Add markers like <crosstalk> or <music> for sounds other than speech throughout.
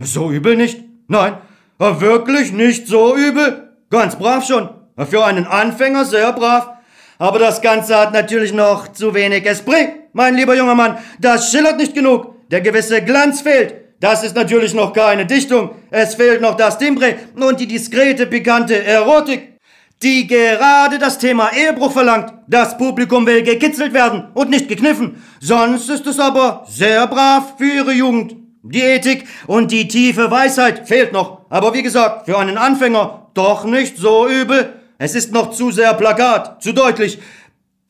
So übel nicht? Nein, wirklich nicht so übel. Ganz brav schon. Für einen Anfänger sehr brav. Aber das Ganze hat natürlich noch zu wenig Esprit, mein lieber junger Mann. Das schillert nicht genug. Der gewisse Glanz fehlt. Das ist natürlich noch keine Dichtung. Es fehlt noch das Timbre und die diskrete, pikante Erotik, die gerade das Thema Ehebruch verlangt. Das Publikum will gekitzelt werden und nicht gekniffen. Sonst ist es aber sehr brav für ihre Jugend. Die Ethik und die tiefe Weisheit fehlt noch. Aber wie gesagt, für einen Anfänger doch nicht so übel. Es ist noch zu sehr Plakat, zu deutlich,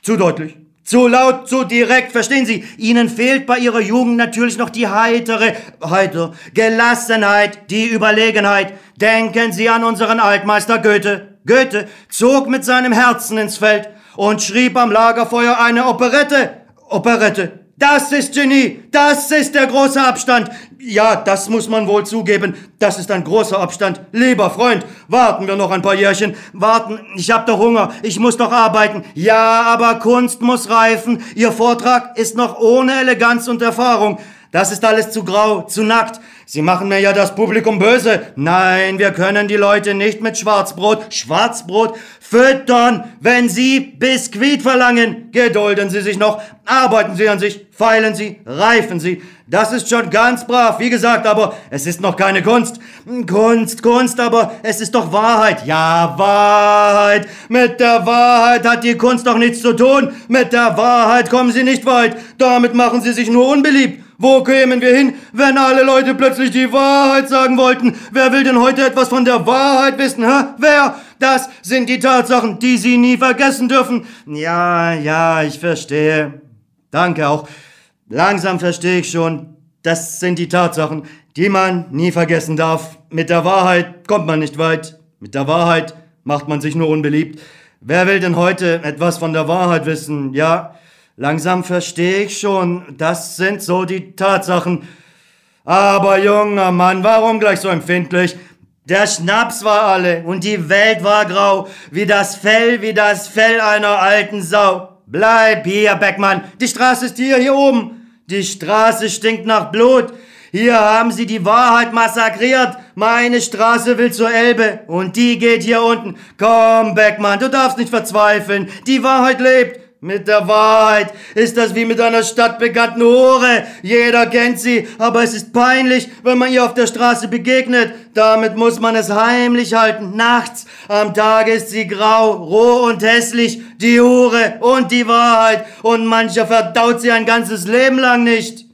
zu deutlich. Zu laut, zu direkt, verstehen Sie? Ihnen fehlt bei Ihrer Jugend natürlich noch die heitere, heiter, Gelassenheit, die Überlegenheit. Denken Sie an unseren Altmeister Goethe. Goethe zog mit seinem Herzen ins Feld und schrieb am Lagerfeuer eine Operette. Operette. Das ist Genie. Das ist der große Abstand. Ja, das muss man wohl zugeben. Das ist ein großer Abstand. Lieber Freund, warten wir noch ein paar Jährchen. Warten, ich hab doch Hunger. Ich muss doch arbeiten. Ja, aber Kunst muss reifen. Ihr Vortrag ist noch ohne Eleganz und Erfahrung. Das ist alles zu grau, zu nackt. Sie machen mir ja das Publikum böse. Nein, wir können die Leute nicht mit Schwarzbrot, Schwarzbrot füttern. Wenn Sie Biskuit verlangen, gedulden Sie sich noch, arbeiten Sie an sich, feilen Sie, reifen Sie. Das ist schon ganz brav, wie gesagt, aber es ist noch keine Kunst. Kunst, Kunst, aber es ist doch Wahrheit. Ja, Wahrheit. Mit der Wahrheit hat die Kunst doch nichts zu tun. Mit der Wahrheit kommen Sie nicht weit. Damit machen Sie sich nur unbeliebt. Wo kämen wir hin, wenn alle Leute plötzlich die Wahrheit sagen wollten? Wer will denn heute etwas von der Wahrheit wissen, hä? Wer? Das sind die Tatsachen, die Sie nie vergessen dürfen. Ja, ja, ich verstehe. Danke auch. Langsam verstehe ich schon. Das sind die Tatsachen, die man nie vergessen darf. Mit der Wahrheit kommt man nicht weit. Mit der Wahrheit macht man sich nur unbeliebt. Wer will denn heute etwas von der Wahrheit wissen? Ja, Langsam verstehe ich schon, das sind so die Tatsachen. Aber junger Mann, warum gleich so empfindlich? Der Schnaps war alle und die Welt war grau, wie das Fell, wie das Fell einer alten Sau. Bleib hier, Beckmann, die Straße ist hier, hier oben. Die Straße stinkt nach Blut. Hier haben sie die Wahrheit massakriert. Meine Straße will zur Elbe und die geht hier unten. Komm, Beckmann, du darfst nicht verzweifeln. Die Wahrheit lebt. Mit der Wahrheit ist das wie mit einer stadtbekannten Hure. Jeder kennt sie, aber es ist peinlich, wenn man ihr auf der Straße begegnet. Damit muss man es heimlich halten. Nachts, am Tage ist sie grau, roh und hässlich, die Hure und die Wahrheit. Und mancher verdaut sie ein ganzes Leben lang nicht.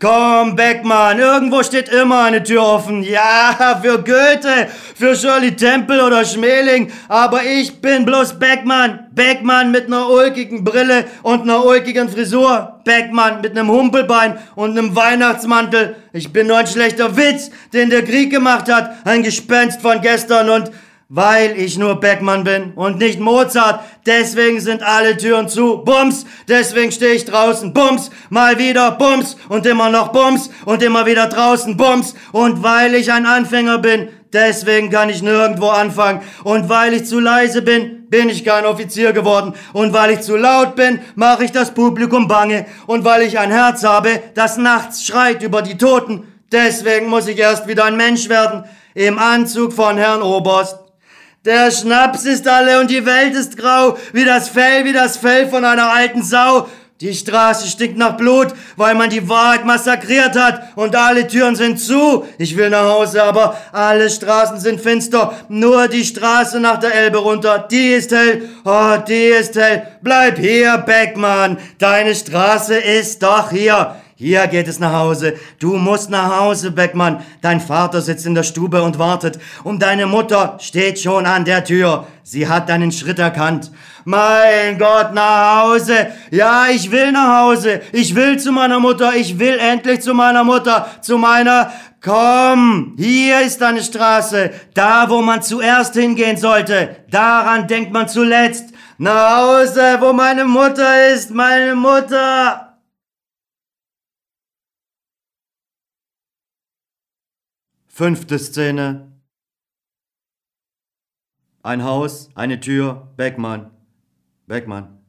Komm, Beckmann, irgendwo steht immer eine Tür offen. Ja, für Goethe, für Shirley Temple oder Schmeling. Aber ich bin bloß Beckmann. Beckmann mit einer ulkigen Brille und einer ulkigen Frisur. Beckmann mit einem Humpelbein und einem Weihnachtsmantel. Ich bin nur ein schlechter Witz, den der Krieg gemacht hat. Ein Gespenst von gestern und weil ich nur Beckmann bin und nicht Mozart. Deswegen sind alle Türen zu. Bums. Deswegen stehe ich draußen. Bums. Mal wieder. Bums. Und immer noch Bums. Und immer wieder draußen. Bums. Und weil ich ein Anfänger bin, deswegen kann ich nirgendwo anfangen. Und weil ich zu leise bin, bin ich kein Offizier geworden. Und weil ich zu laut bin, mache ich das Publikum bange. Und weil ich ein Herz habe, das nachts schreit über die Toten, deswegen muss ich erst wieder ein Mensch werden. Im Anzug von Herrn Oberst. Der Schnaps ist alle und die Welt ist grau, wie das Fell, wie das Fell von einer alten Sau. Die Straße stinkt nach Blut, weil man die Wahrheit massakriert hat und alle Türen sind zu. Ich will nach Hause, aber alle Straßen sind finster. Nur die Straße nach der Elbe runter, die ist hell. Oh, die ist hell. Bleib hier, Beckmann. Deine Straße ist doch hier. Hier geht es nach Hause. Du musst nach Hause, Beckmann. Dein Vater sitzt in der Stube und wartet. Und deine Mutter steht schon an der Tür. Sie hat deinen Schritt erkannt. Mein Gott, nach Hause. Ja, ich will nach Hause. Ich will zu meiner Mutter. Ich will endlich zu meiner Mutter. Zu meiner... Komm, hier ist deine Straße. Da, wo man zuerst hingehen sollte. Daran denkt man zuletzt. Nach Hause, wo meine Mutter ist. Meine Mutter. Fünfte Szene. Ein Haus, eine Tür, Beckmann. Beckmann.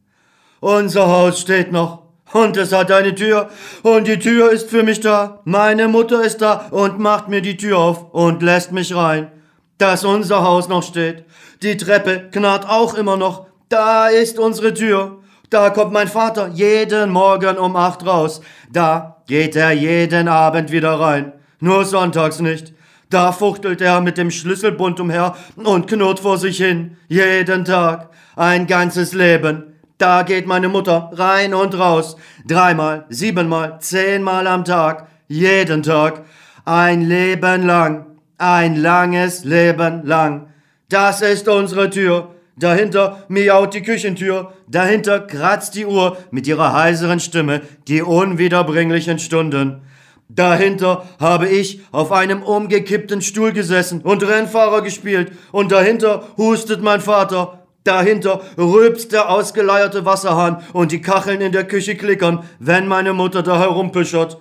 Unser Haus steht noch. Und es hat eine Tür. Und die Tür ist für mich da. Meine Mutter ist da und macht mir die Tür auf und lässt mich rein. Dass unser Haus noch steht. Die Treppe knarrt auch immer noch. Da ist unsere Tür. Da kommt mein Vater jeden Morgen um acht raus. Da geht er jeden Abend wieder rein. Nur sonntags nicht. Da fuchtelt er mit dem Schlüsselbund umher und knurrt vor sich hin. Jeden Tag. Ein ganzes Leben. Da geht meine Mutter rein und raus. Dreimal, siebenmal, zehnmal am Tag. Jeden Tag. Ein Leben lang. Ein langes Leben lang. Das ist unsere Tür. Dahinter miaut die Küchentür. Dahinter kratzt die Uhr mit ihrer heiseren Stimme die unwiederbringlichen Stunden. Dahinter habe ich auf einem umgekippten Stuhl gesessen und Rennfahrer gespielt. Und dahinter hustet mein Vater Dahinter rülpst der ausgeleierte Wasserhahn und die Kacheln in der Küche klickern, wenn meine Mutter da herumpischert.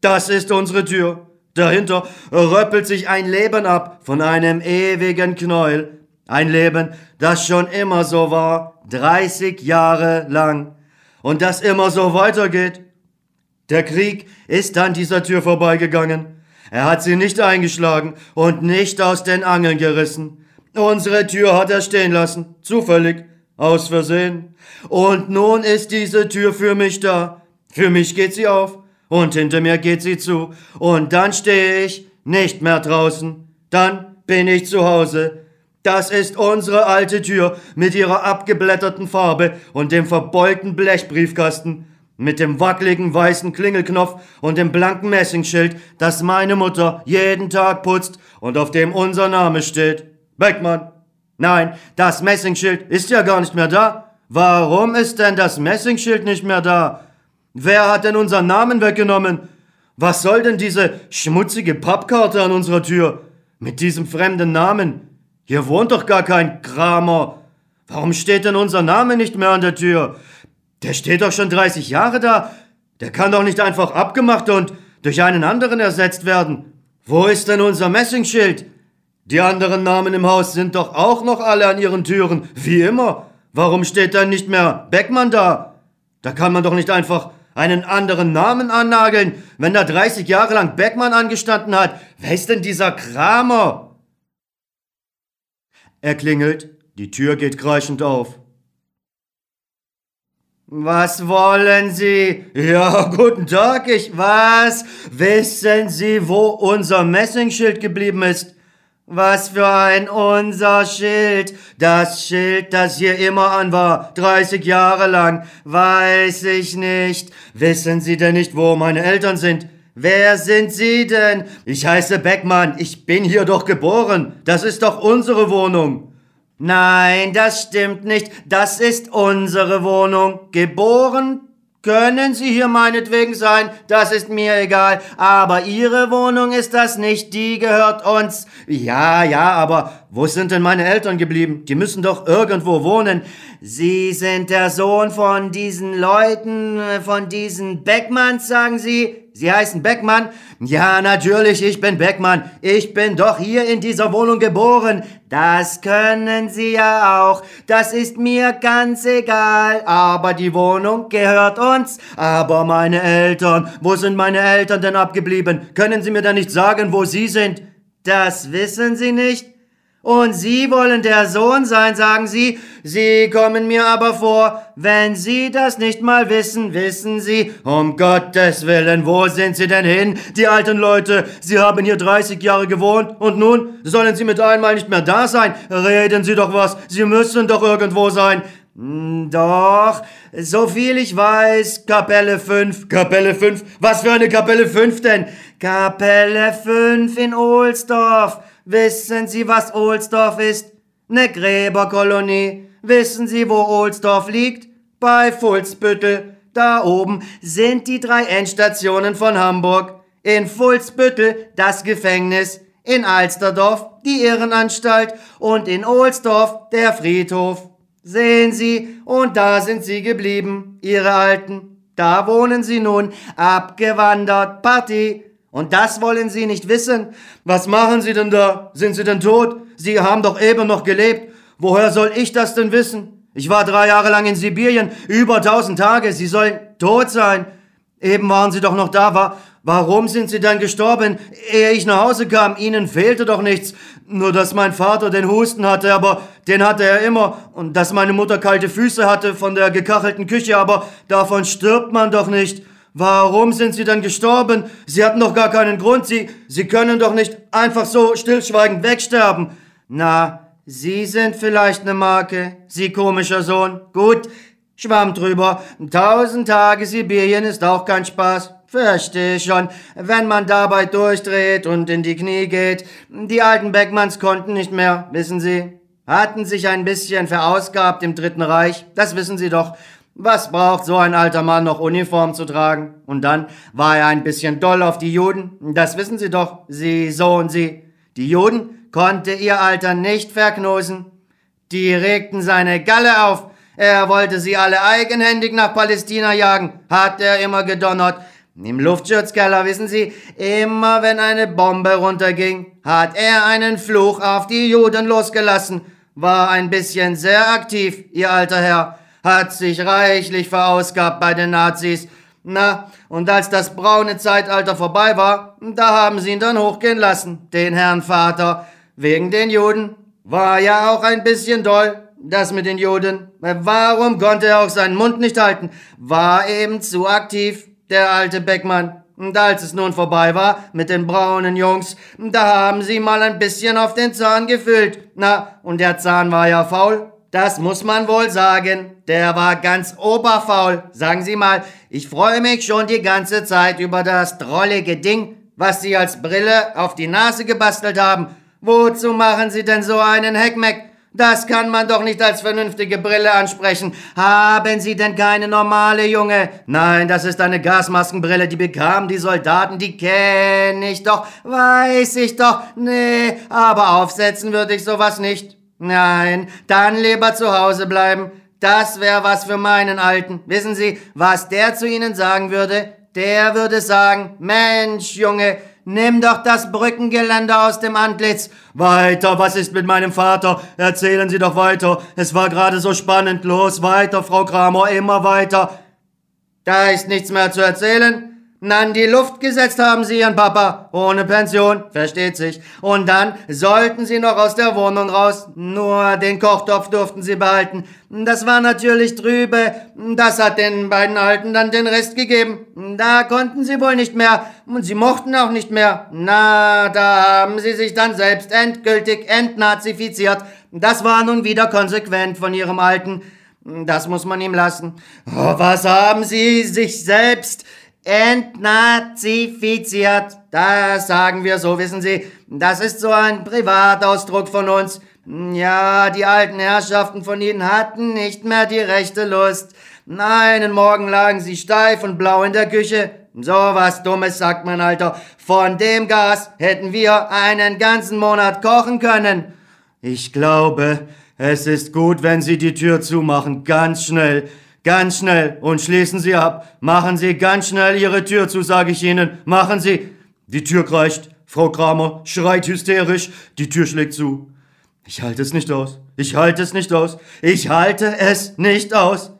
Das ist unsere Tür. Dahinter röppelt sich ein Leben ab von einem ewigen Knäuel. Ein Leben, das schon immer so war, 30 Jahre lang. Und das immer so weitergeht. Der Krieg ist an dieser Tür vorbeigegangen. Er hat sie nicht eingeschlagen und nicht aus den Angeln gerissen. Unsere Tür hat er stehen lassen, zufällig, aus Versehen. Und nun ist diese Tür für mich da. Für mich geht sie auf und hinter mir geht sie zu. Und dann stehe ich nicht mehr draußen. Dann bin ich zu Hause. Das ist unsere alte Tür mit ihrer abgeblätterten Farbe und dem verbeulten Blechbriefkasten, mit dem wackeligen weißen Klingelknopf und dem blanken Messingschild, das meine Mutter jeden Tag putzt und auf dem unser Name steht. Beckmann. Nein, das Messingschild ist ja gar nicht mehr da. Warum ist denn das Messingschild nicht mehr da? Wer hat denn unseren Namen weggenommen? Was soll denn diese schmutzige Pappkarte an unserer Tür? Mit diesem fremden Namen? Hier wohnt doch gar kein Kramer. Warum steht denn unser Name nicht mehr an der Tür? Der steht doch schon 30 Jahre da. Der kann doch nicht einfach abgemacht und durch einen anderen ersetzt werden. Wo ist denn unser Messingschild? Die anderen Namen im Haus sind doch auch noch alle an ihren Türen, wie immer. Warum steht dann nicht mehr Beckmann da? Da kann man doch nicht einfach einen anderen Namen annageln, wenn da 30 Jahre lang Beckmann angestanden hat. Wer ist denn dieser Kramer? Er klingelt, die Tür geht kreischend auf. Was wollen Sie? Ja, guten Tag, ich was? Wissen Sie, wo unser Messingschild geblieben ist? Was für ein unser Schild. Das Schild, das hier immer an war, 30 Jahre lang. Weiß ich nicht. Wissen Sie denn nicht, wo meine Eltern sind? Wer sind Sie denn? Ich heiße Beckmann. Ich bin hier doch geboren. Das ist doch unsere Wohnung. Nein, das stimmt nicht. Das ist unsere Wohnung. Geboren können Sie hier meinetwegen sein, das ist mir egal, aber Ihre Wohnung ist das nicht, die gehört uns. Ja, ja, aber wo sind denn meine Eltern geblieben? Die müssen doch irgendwo wohnen. Sie sind der Sohn von diesen Leuten, äh, von diesen Beckmanns, sagen Sie? Sie heißen Beckmann? Ja, natürlich, ich bin Beckmann. Ich bin doch hier in dieser Wohnung geboren. Das können Sie ja auch. Das ist mir ganz egal. Aber die Wohnung gehört uns. Aber meine Eltern, wo sind meine Eltern denn abgeblieben? Können Sie mir denn nicht sagen, wo Sie sind? Das wissen Sie nicht? Und Sie wollen der Sohn sein, sagen Sie. Sie kommen mir aber vor, wenn Sie das nicht mal wissen, wissen Sie, um Gottes Willen, wo sind Sie denn hin, die alten Leute? Sie haben hier 30 Jahre gewohnt und nun sollen Sie mit einmal nicht mehr da sein? Reden Sie doch was, Sie müssen doch irgendwo sein. Hm, doch, so viel ich weiß, Kapelle 5. Kapelle 5? Was für eine Kapelle 5 denn? Kapelle 5 in Ohlsdorf. Wissen Sie, was Ohlsdorf ist? Ne Gräberkolonie. Wissen Sie, wo Ohlsdorf liegt? Bei Fulzbüttel. Da oben sind die drei Endstationen von Hamburg. In Fulzbüttel das Gefängnis, in Alsterdorf die Irrenanstalt und in Ohlsdorf der Friedhof. Sehen Sie, und da sind Sie geblieben, Ihre Alten. Da wohnen Sie nun, abgewandert, Party, und das wollen Sie nicht wissen. Was machen Sie denn da? Sind Sie denn tot? Sie haben doch eben noch gelebt. Woher soll ich das denn wissen? Ich war drei Jahre lang in Sibirien, über tausend Tage. Sie sollen tot sein. Eben waren Sie doch noch da. War, warum sind Sie dann gestorben, ehe ich nach Hause kam? Ihnen fehlte doch nichts. Nur, dass mein Vater den Husten hatte, aber den hatte er immer. Und dass meine Mutter kalte Füße hatte von der gekachelten Küche, aber davon stirbt man doch nicht. Warum sind Sie dann gestorben? Sie hatten doch gar keinen Grund. Sie, Sie können doch nicht einfach so stillschweigend wegsterben. Na, Sie sind vielleicht eine Marke, Sie komischer Sohn. Gut, schwamm drüber. Tausend Tage Sibirien ist auch kein Spaß. Verstehe schon, wenn man dabei durchdreht und in die Knie geht. Die alten Beckmanns konnten nicht mehr, wissen Sie. Hatten sich ein bisschen verausgabt im Dritten Reich, das wissen Sie doch. Was braucht so ein alter Mann noch Uniform zu tragen? Und dann war er ein bisschen doll auf die Juden, das wissen Sie doch, Sie, so und Sie. Die Juden konnte ihr Alter nicht verknosen. Die regten seine Galle auf. Er wollte sie alle eigenhändig nach Palästina jagen, hat er immer gedonnert. Im Luftschutzkeller, wissen Sie, immer wenn eine Bombe runterging, hat er einen Fluch auf die Juden losgelassen. War ein bisschen sehr aktiv, Ihr alter Herr, hat sich reichlich verausgabt bei den Nazis. Na, und als das braune Zeitalter vorbei war, da haben sie ihn dann hochgehen lassen, den Herrn Vater. Wegen den Juden. War ja auch ein bisschen doll, das mit den Juden. Warum konnte er auch seinen Mund nicht halten? War eben zu aktiv, der alte Beckmann. Und als es nun vorbei war mit den braunen Jungs, da haben sie mal ein bisschen auf den Zahn gefüllt. Na, und der Zahn war ja faul. Das muss man wohl sagen. Der war ganz oberfaul. Sagen Sie mal, ich freue mich schon die ganze Zeit über das drollige Ding, was Sie als Brille auf die Nase gebastelt haben. Wozu machen Sie denn so einen Heckmeck? Das kann man doch nicht als vernünftige Brille ansprechen. Haben Sie denn keine normale, Junge? Nein, das ist eine Gasmaskenbrille, die bekamen die Soldaten, die kenne ich doch, weiß ich doch. Nee, aber aufsetzen würde ich sowas nicht. Nein, dann lieber zu Hause bleiben. Das wäre was für meinen Alten. Wissen Sie, was der zu Ihnen sagen würde? Der würde sagen, Mensch, Junge, Nimm doch das Brückengeländer aus dem Antlitz. Weiter, was ist mit meinem Vater? Erzählen Sie doch weiter. Es war gerade so spannend. Los, weiter, Frau Kramer, immer weiter. Da ist nichts mehr zu erzählen. An die Luft gesetzt haben sie ihren Papa. Ohne Pension, versteht sich. Und dann sollten sie noch aus der Wohnung raus. Nur den Kochtopf durften sie behalten. Das war natürlich trübe. Das hat den beiden Alten dann den Rest gegeben. Da konnten sie wohl nicht mehr. Und sie mochten auch nicht mehr. Na, da haben sie sich dann selbst endgültig entnazifiziert. Das war nun wieder konsequent von ihrem Alten. Das muss man ihm lassen. Oh, was haben sie sich selbst entnazifiziert. Das sagen wir so, wissen Sie. Das ist so ein Privatausdruck von uns. Ja, die alten Herrschaften von Ihnen hatten nicht mehr die rechte Lust. Einen Morgen lagen sie steif und blau in der Küche. So was Dummes sagt man, Alter. Von dem Gas hätten wir einen ganzen Monat kochen können. Ich glaube, es ist gut, wenn Sie die Tür zumachen, ganz schnell. Ganz schnell und schließen Sie ab. Machen Sie ganz schnell Ihre Tür zu, sage ich Ihnen. Machen Sie. Die Tür kreischt. Frau Kramer schreit hysterisch. Die Tür schlägt zu. Ich halte es nicht aus. Ich halte es nicht aus. Ich halte es nicht aus.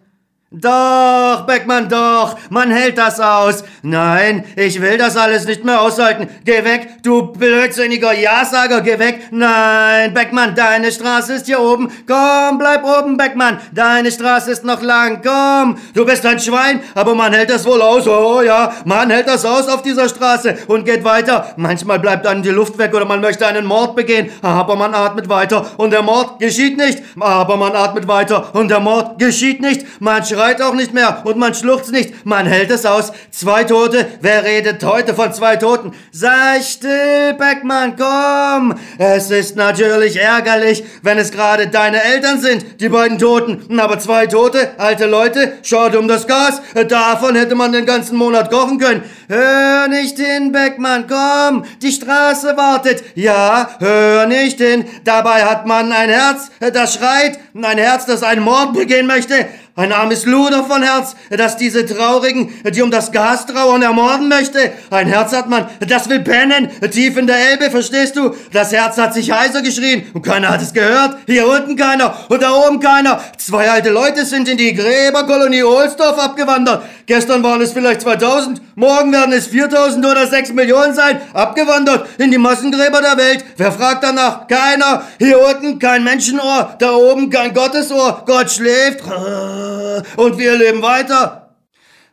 Doch, Beckmann, doch, man hält das aus. Nein, ich will das alles nicht mehr aushalten. Geh weg, du blödsinniger Ja-Sager, geh weg. Nein, Beckmann, deine Straße ist hier oben. Komm, bleib oben, Beckmann. Deine Straße ist noch lang. Komm, du bist ein Schwein, aber man hält das wohl aus. Oh ja, man hält das aus auf dieser Straße und geht weiter. Manchmal bleibt dann die Luft weg oder man möchte einen Mord begehen, aber man atmet weiter und der Mord geschieht nicht. Aber man atmet weiter und der Mord geschieht nicht. Man schreit auch nicht mehr und man schluchzt nicht. Man hält es aus. Zwei Tote. Wer redet heute von zwei Toten? Sei still, Beckmann, komm. Es ist natürlich ärgerlich, wenn es gerade deine Eltern sind, die beiden Toten. Aber zwei Tote, alte Leute, schaut um das Gas. Davon hätte man den ganzen Monat kochen können. Hör nicht hin, Beckmann, komm. Die Straße wartet. Ja, hör nicht hin. Dabei hat man ein Herz, das schreit. Ein Herz, das einen Mord begehen möchte. Ein armes Luder von Herz, das diese Traurigen, die um das Gas trauern, ermorden möchte. Ein Herz hat man, das will pennen, tief in der Elbe, verstehst du? Das Herz hat sich heiser geschrien und keiner hat es gehört. Hier unten keiner und da oben keiner. Zwei alte Leute sind in die Gräberkolonie Ohlsdorf abgewandert. Gestern waren es vielleicht 2000, morgen werden es 4000 oder 6 Millionen sein. Abgewandert in die Massengräber der Welt. Wer fragt danach? Keiner. Hier unten kein Menschenohr, da oben kein Gottesohr. Gott schläft. <laughs> Und wir leben weiter.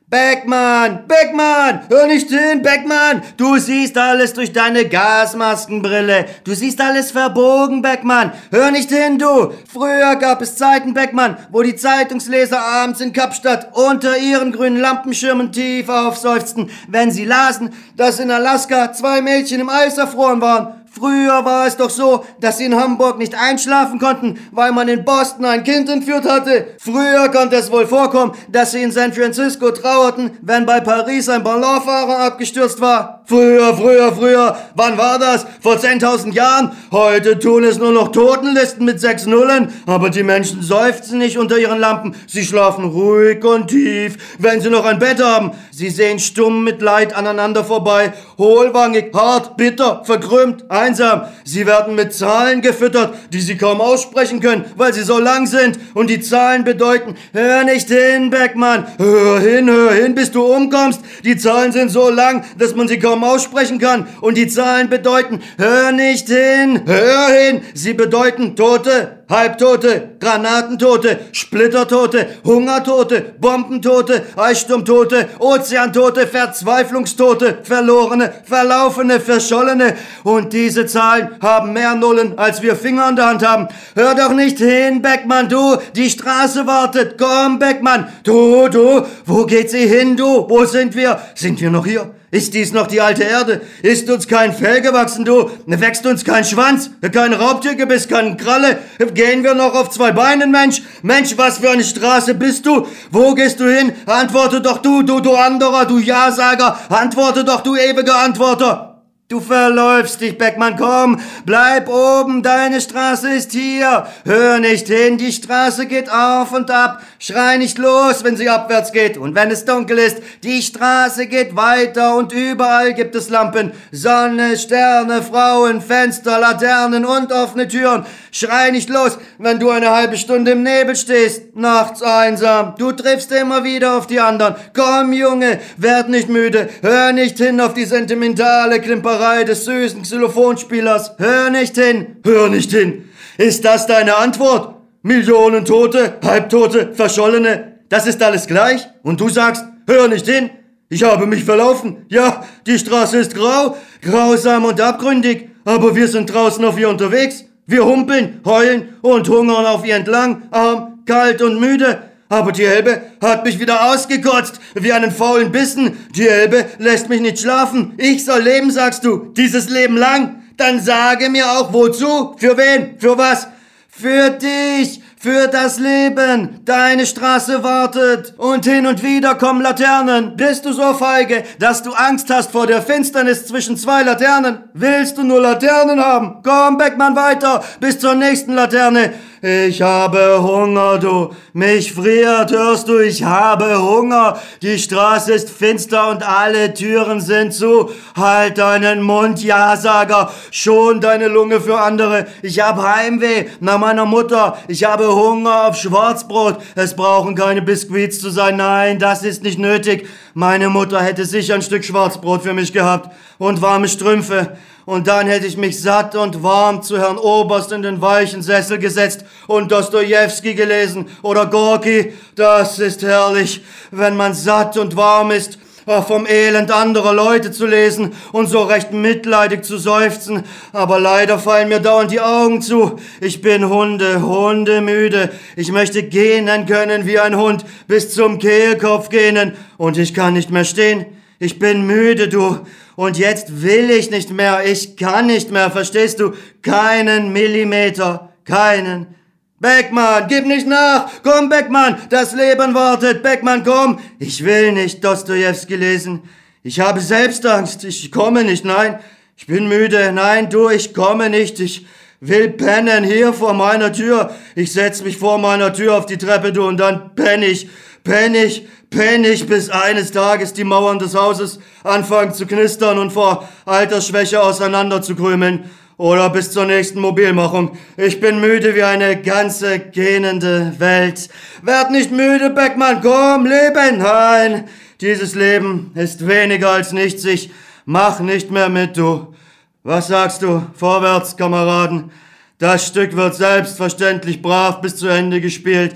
Beckmann, Beckmann, hör nicht hin, Beckmann. Du siehst alles durch deine Gasmaskenbrille. Du siehst alles verbogen, Beckmann. Hör nicht hin, du. Früher gab es Zeiten, Beckmann, wo die Zeitungsleser abends in Kapstadt unter ihren grünen Lampenschirmen tief aufseufzten, wenn sie lasen, dass in Alaska zwei Mädchen im Eis erfroren waren. Früher war es doch so, dass sie in Hamburg nicht einschlafen konnten, weil man in Boston ein Kind entführt hatte. Früher konnte es wohl vorkommen, dass sie in San Francisco trauerten, wenn bei Paris ein Ballonfahrer abgestürzt war. Früher, früher, früher. Wann war das? Vor 10.000 Jahren? Heute tun es nur noch Totenlisten mit sechs Nullen. Aber die Menschen seufzen nicht unter ihren Lampen. Sie schlafen ruhig und tief, wenn sie noch ein Bett haben. Sie sehen stumm mit Leid aneinander vorbei. Hohlwangig, hart, bitter, verkrümmt, einsam. Sie werden mit Zahlen gefüttert, die sie kaum aussprechen können, weil sie so lang sind. Und die Zahlen bedeuten, hör nicht hin, Beckmann. Hör hin, hör hin, bis du umkommst. Die Zahlen sind so lang, dass man sie kaum kaum aussprechen kann. Und die Zahlen bedeuten, hör nicht hin, hör hin. Sie bedeuten Tote, Halbtote, Granatentote, Splittertote, Hungertote, Bombentote, Eissturmtote, Ozeantote, Verzweiflungstote, Verlorene, Verlaufene, Verschollene. Und diese Zahlen haben mehr Nullen, als wir Finger an der Hand haben. Hör doch nicht hin, Beckmann, du, die Straße wartet. Komm, Beckmann, du, du, wo geht sie hin, du? Wo sind wir? Sind wir noch hier? Ist dies noch die alte Erde? Ist uns kein Fell gewachsen, du? Wächst uns kein Schwanz? Kein Raubtiergebiss, keine Kralle? Gehen wir noch auf zwei Beinen, Mensch? Mensch, was für eine Straße bist du? Wo gehst du hin? Antworte doch du, du, du anderer, du Ja-Sager. Antworte doch, du ewiger Antworter. Du verläufst dich, Beckmann, komm, bleib oben, deine Straße ist hier. Hör nicht hin, die Straße geht auf und ab. Schrei nicht los, wenn sie abwärts geht und wenn es dunkel ist. Die Straße geht weiter und überall gibt es Lampen. Sonne, Sterne, Frauen, Fenster, Laternen und offene Türen. Schrei nicht los, wenn du eine halbe Stunde im Nebel stehst, nachts einsam. Du triffst immer wieder auf die anderen. Komm, Junge, werd nicht müde. Hör nicht hin auf die sentimentale Klimperei Zauberei des süßen Xylophonspielers. Hör nicht hin, hör nicht hin. Ist das deine Antwort? Millionen Tote, Halbtote, Verschollene, das ist alles gleich? Und du sagst, hör nicht hin? Ich habe mich verlaufen. Ja, die Straße ist grau, grausam und abgründig, aber wir sind draußen auf ihr unterwegs. Wir humpeln, heulen und hungern auf ihr entlang, arm, kalt und müde. Aber die Elbe hat mich wieder ausgekotzt, wie einen faulen Bissen. Die Elbe lässt mich nicht schlafen. Ich soll leben, sagst du, dieses Leben lang. Dann sage mir auch wozu, für wen, für was. Für dich, für das Leben. Deine Straße wartet und hin und wieder kommen Laternen. Bist du so feige, dass du Angst hast vor der Finsternis zwischen zwei Laternen? Willst du nur Laternen haben? Komm, Beckmann, weiter bis zur nächsten Laterne. Ich habe Hunger, du. Mich friert, hörst du, ich habe Hunger. Die Straße ist finster und alle Türen sind zu. Halt deinen Mund, Ja-Sager. Schon deine Lunge für andere. Ich hab Heimweh nach meiner Mutter. Ich habe Hunger auf Schwarzbrot. Es brauchen keine Biskuits zu sein. Nein, das ist nicht nötig. Meine Mutter hätte sicher ein Stück Schwarzbrot für mich gehabt. Und warme Strümpfe und dann hätte ich mich satt und warm zu Herrn Oberst in den weichen Sessel gesetzt und Dostojewski gelesen oder Gorki. Das ist herrlich, wenn man satt und warm ist äh, vom Elend anderer Leute zu lesen und so recht mitleidig zu seufzen, aber leider fallen mir dauernd die Augen zu. Ich bin Hunde, Hunde müde. Ich möchte gähnen können wie ein Hund, bis zum Kehlkopf gähnen, und ich kann nicht mehr stehen. Ich bin müde, du. Und jetzt will ich nicht mehr. Ich kann nicht mehr, verstehst du? Keinen Millimeter. Keinen. Beckmann, gib nicht nach! Komm, Beckmann, das Leben wartet! Beckmann, komm! Ich will nicht Dostojewski lesen. Ich habe Selbstangst. Ich komme nicht, nein. Ich bin müde. Nein, du, ich komme nicht. Ich will pennen hier vor meiner Tür. Ich setz mich vor meiner Tür auf die Treppe, du, und dann penn ich, penn ich, penn ich, bis eines Tages die Mauern des Hauses anfangen zu knistern und vor Altersschwäche auseinanderzukrümeln. Oder bis zur nächsten Mobilmachung. Ich bin müde wie eine ganze gähnende Welt. Werd nicht müde, Beckmann, komm, leben! Nein, dieses Leben ist weniger als nichts. Ich mach nicht mehr mit, du. Was sagst du? Vorwärts, Kameraden. Das Stück wird selbstverständlich brav bis zu Ende gespielt.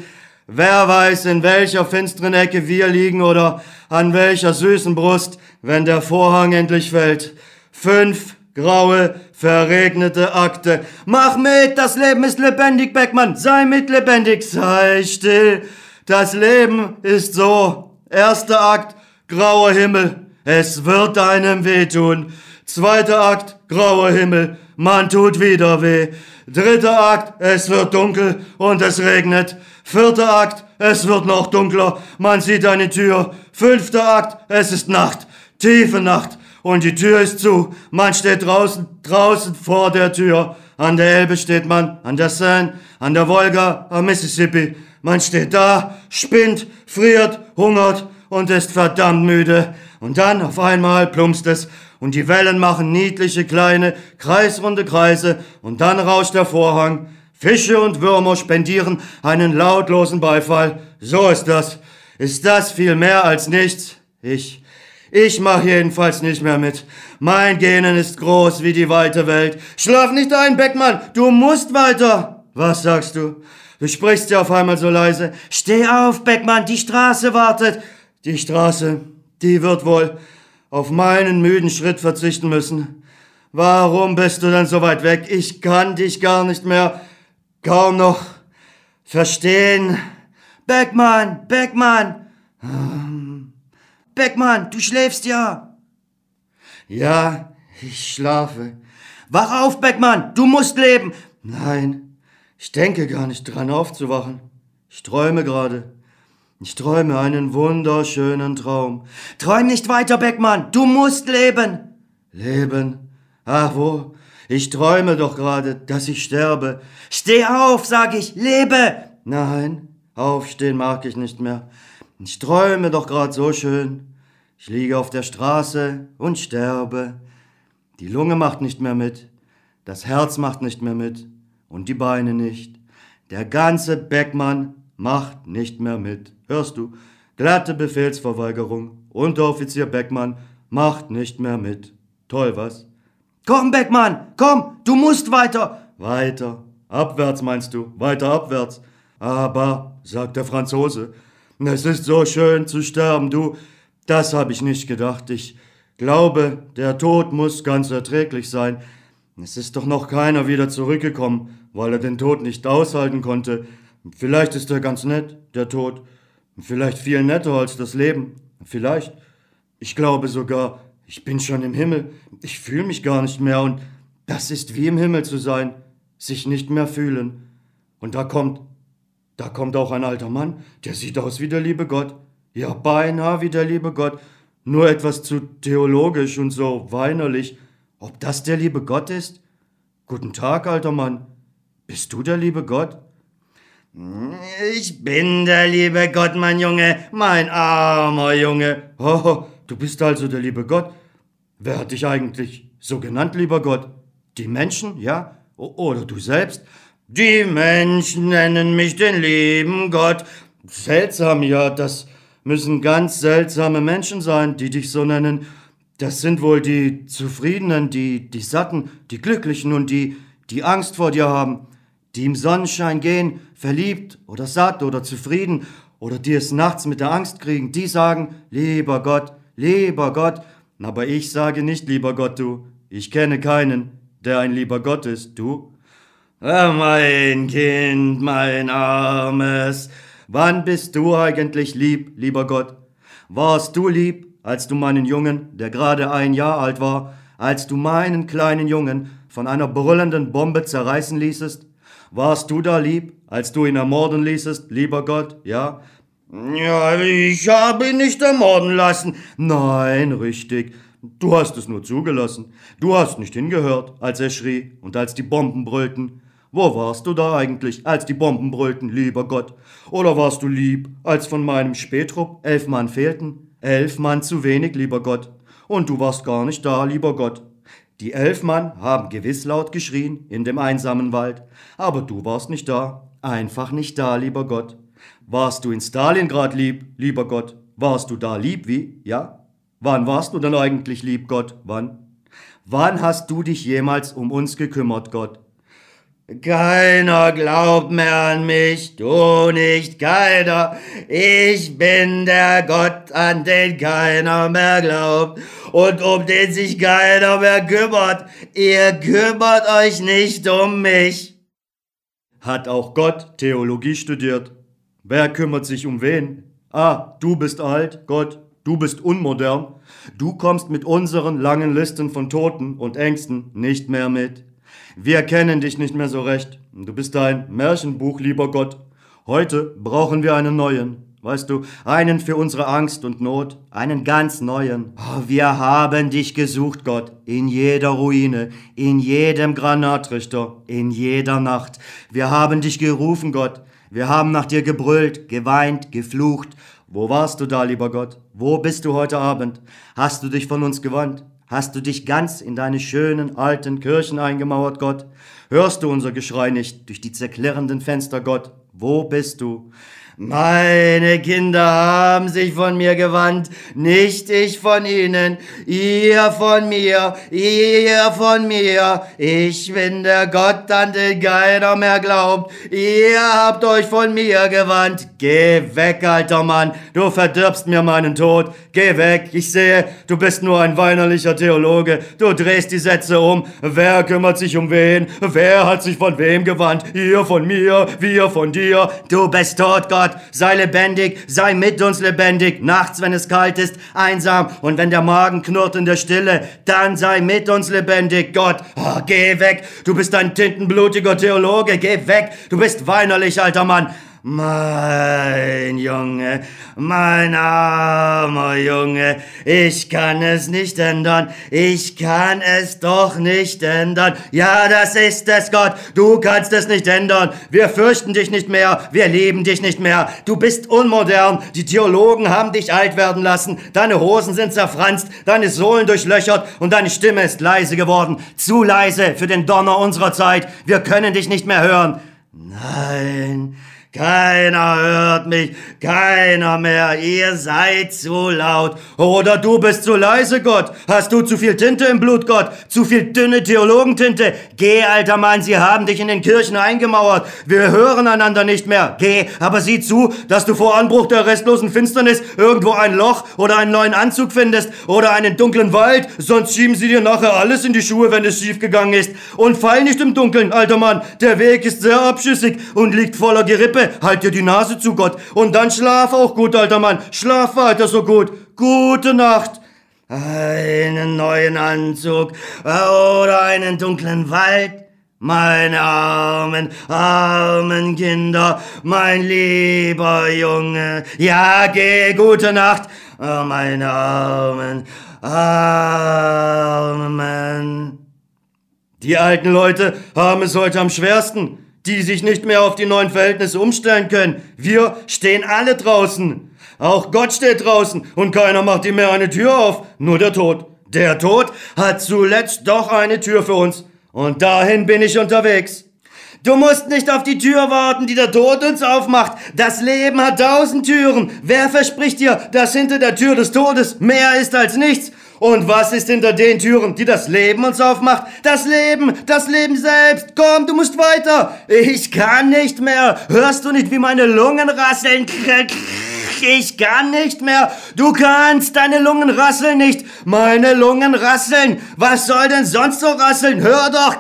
Wer weiß, in welcher finsteren Ecke wir liegen oder an welcher süßen Brust, wenn der Vorhang endlich fällt. Fünf graue, verregnete Akte. Mach mit, das Leben ist lebendig, Beckmann. Sei mit lebendig, sei still. Das Leben ist so. Erster Akt, grauer Himmel. Es wird einem wehtun. Zweiter Akt, grauer Himmel. Man tut wieder weh. Dritter Akt, es wird dunkel und es regnet. Vierter Akt, es wird noch dunkler. Man sieht eine Tür. Fünfter Akt, es ist Nacht. Tiefe Nacht und die Tür ist zu. Man steht draußen, draußen vor der Tür. An der Elbe steht man, an der Seine, an der Wolga, am Mississippi. Man steht da, spinnt, friert, hungert und ist verdammt müde. Und dann auf einmal plumpst es und die Wellen machen niedliche kleine, kreisrunde Kreise und dann rauscht der Vorhang. Fische und Würmer spendieren einen lautlosen Beifall. So ist das. Ist das viel mehr als nichts? Ich ich mach jedenfalls nicht mehr mit. Mein Genen ist groß wie die weite Welt. Schlaf nicht ein, Beckmann, du musst weiter. Was sagst du? Du sprichst ja auf einmal so leise. Steh auf, Beckmann, die Straße wartet. Die Straße, die wird wohl auf meinen müden Schritt verzichten müssen. Warum bist du denn so weit weg? Ich kann dich gar nicht mehr kaum noch verstehen. Beckmann, Beckmann. Beckmann, du schläfst ja. Ja, ich schlafe. Wach auf, Beckmann, du musst leben. Nein, ich denke gar nicht dran aufzuwachen. Ich träume gerade. Ich träume einen wunderschönen Traum. Träum nicht weiter, Beckmann, du musst leben. Leben? Ach wo? Ich träume doch gerade, dass ich sterbe. Steh auf, sag ich, lebe. Nein, aufstehen mag ich nicht mehr. Ich träume doch grad so schön. Ich liege auf der Straße und sterbe. Die Lunge macht nicht mehr mit, das Herz macht nicht mehr mit und die Beine nicht. Der ganze Beckmann macht nicht mehr mit. Hörst du? Glatte Befehlsverweigerung. Unteroffizier Beckmann macht nicht mehr mit. Toll, was? Komm, Beckmann, komm, du musst weiter. Weiter. Abwärts meinst du? Weiter abwärts. Aber, sagt der Franzose, es ist so schön zu sterben, du. Das habe ich nicht gedacht. Ich glaube, der Tod muss ganz erträglich sein. Es ist doch noch keiner wieder zurückgekommen, weil er den Tod nicht aushalten konnte. Vielleicht ist er ganz nett, der Tod. Vielleicht viel netter als das Leben. Vielleicht. Ich glaube sogar, ich bin schon im Himmel. Ich fühle mich gar nicht mehr und das ist wie im Himmel zu sein, sich nicht mehr fühlen. Und da kommt da kommt auch ein alter Mann, der sieht aus wie der liebe Gott. Ja, beinahe wie der liebe Gott. Nur etwas zu theologisch und so weinerlich. Ob das der liebe Gott ist? Guten Tag, alter Mann. Bist du der liebe Gott? Ich bin der liebe Gott, mein Junge, mein armer Junge. Oh, du bist also der liebe Gott. Wer hat dich eigentlich so genannt, lieber Gott? Die Menschen, ja? Oder du selbst? Die Menschen nennen mich den lieben Gott. Seltsam, ja, das müssen ganz seltsame Menschen sein, die dich so nennen. Das sind wohl die Zufriedenen, die, die Satten, die Glücklichen und die, die Angst vor dir haben, die im Sonnenschein gehen, verliebt oder satt oder zufrieden oder die es nachts mit der Angst kriegen, die sagen, lieber Gott, lieber Gott. Aber ich sage nicht, lieber Gott, du. Ich kenne keinen, der ein lieber Gott ist, du. Ah, mein Kind, mein Armes, wann bist du eigentlich lieb, lieber Gott? Warst du lieb, als du meinen Jungen, der gerade ein Jahr alt war, als du meinen kleinen Jungen von einer brüllenden Bombe zerreißen ließest? Warst du da lieb, als du ihn ermorden ließest, lieber Gott, ja? Ja, ich habe ihn nicht ermorden lassen. Nein, richtig. Du hast es nur zugelassen. Du hast nicht hingehört, als er schrie und als die Bomben brüllten. Wo warst du da eigentlich, als die Bomben brüllten, lieber Gott? Oder warst du lieb, als von meinem Spätrupp elf Mann fehlten? Elf Mann zu wenig, lieber Gott. Und du warst gar nicht da, lieber Gott. Die elf Mann haben gewiss laut geschrien in dem einsamen Wald, aber du warst nicht da, einfach nicht da, lieber Gott. Warst du in Stalingrad lieb, lieber Gott? Warst du da lieb wie? Ja? Wann warst du denn eigentlich lieb, Gott? Wann? Wann hast du dich jemals um uns gekümmert, Gott? Keiner glaubt mehr an mich, du nicht, keiner. Ich bin der Gott, an den keiner mehr glaubt und um den sich keiner mehr kümmert. Ihr kümmert euch nicht um mich. Hat auch Gott Theologie studiert. Wer kümmert sich um wen? Ah, du bist alt, Gott, du bist unmodern. Du kommst mit unseren langen Listen von Toten und Ängsten nicht mehr mit. Wir kennen dich nicht mehr so recht. Du bist ein Märchenbuch, lieber Gott. Heute brauchen wir einen neuen. Weißt du, einen für unsere Angst und Not, einen ganz neuen. Oh, wir haben dich gesucht, Gott, in jeder Ruine, in jedem Granatrichter, in jeder Nacht. Wir haben dich gerufen, Gott. Wir haben nach dir gebrüllt, geweint, geflucht. Wo warst du da, lieber Gott? Wo bist du heute Abend? Hast du dich von uns gewandt? Hast du dich ganz in deine schönen alten Kirchen eingemauert, Gott? Hörst du unser Geschrei nicht durch die zerklirrenden Fenster, Gott? Wo bist du? Meine Kinder haben sich von mir gewandt, nicht ich von ihnen, ihr von mir, ihr von mir. Ich bin der Gott, an den keiner mehr glaubt. Ihr habt euch von mir gewandt. Geh weg, alter Mann, du verdirbst mir meinen Tod. Geh weg, ich sehe, du bist nur ein weinerlicher Theologe. Du drehst die Sätze um. Wer kümmert sich um wen? Wer hat sich von wem gewandt? Ihr von mir, wir von dir. Du bist tot, Gott. Gott, sei lebendig, sei mit uns lebendig, nachts, wenn es kalt ist, einsam und wenn der Magen knurrt in der Stille, dann sei mit uns lebendig, Gott. Oh, geh weg, du bist ein tintenblutiger Theologe, geh weg, du bist weinerlich, alter Mann. Mein Junge, mein armer Junge, ich kann es nicht ändern, ich kann es doch nicht ändern. Ja, das ist es, Gott, du kannst es nicht ändern. Wir fürchten dich nicht mehr, wir lieben dich nicht mehr. Du bist unmodern, die Theologen haben dich alt werden lassen, deine Hosen sind zerfranst, deine Sohlen durchlöchert und deine Stimme ist leise geworden. Zu leise für den Donner unserer Zeit. Wir können dich nicht mehr hören. Nein. Keiner hört mich, keiner mehr, ihr seid zu laut. Oder du bist zu leise, Gott. Hast du zu viel Tinte im Blut, Gott? Zu viel dünne Theologentinte? Geh, alter Mann, sie haben dich in den Kirchen eingemauert. Wir hören einander nicht mehr. Geh, aber sieh zu, dass du vor Anbruch der restlosen Finsternis irgendwo ein Loch oder einen neuen Anzug findest oder einen dunklen Wald, sonst schieben sie dir nachher alles in die Schuhe, wenn es schiefgegangen ist. Und fall nicht im Dunkeln, alter Mann. Der Weg ist sehr abschüssig und liegt voller Gerippe. Treppe, halt dir die Nase zu, Gott. Und dann schlaf auch gut, alter Mann. Schlaf weiter so gut. Gute Nacht. Einen neuen Anzug oder einen dunklen Wald. Meine armen, armen Kinder, mein lieber Junge. Ja, geh, gute Nacht. Oh, meine armen, armen. Die alten Leute haben es heute am schwersten die sich nicht mehr auf die neuen Verhältnisse umstellen können. Wir stehen alle draußen. Auch Gott steht draußen und keiner macht ihm mehr eine Tür auf, nur der Tod. Der Tod hat zuletzt doch eine Tür für uns. Und dahin bin ich unterwegs. Du musst nicht auf die Tür warten, die der Tod uns aufmacht. Das Leben hat tausend Türen. Wer verspricht dir, dass hinter der Tür des Todes mehr ist als nichts? Und was ist hinter den Türen, die das Leben uns aufmacht? Das Leben, das Leben selbst. Komm, du musst weiter. Ich kann nicht mehr. Hörst du nicht, wie meine Lungen rasseln? Ich kann nicht mehr. Du kannst, deine Lungen rasseln nicht. Meine Lungen rasseln. Was soll denn sonst so rasseln? Hör doch.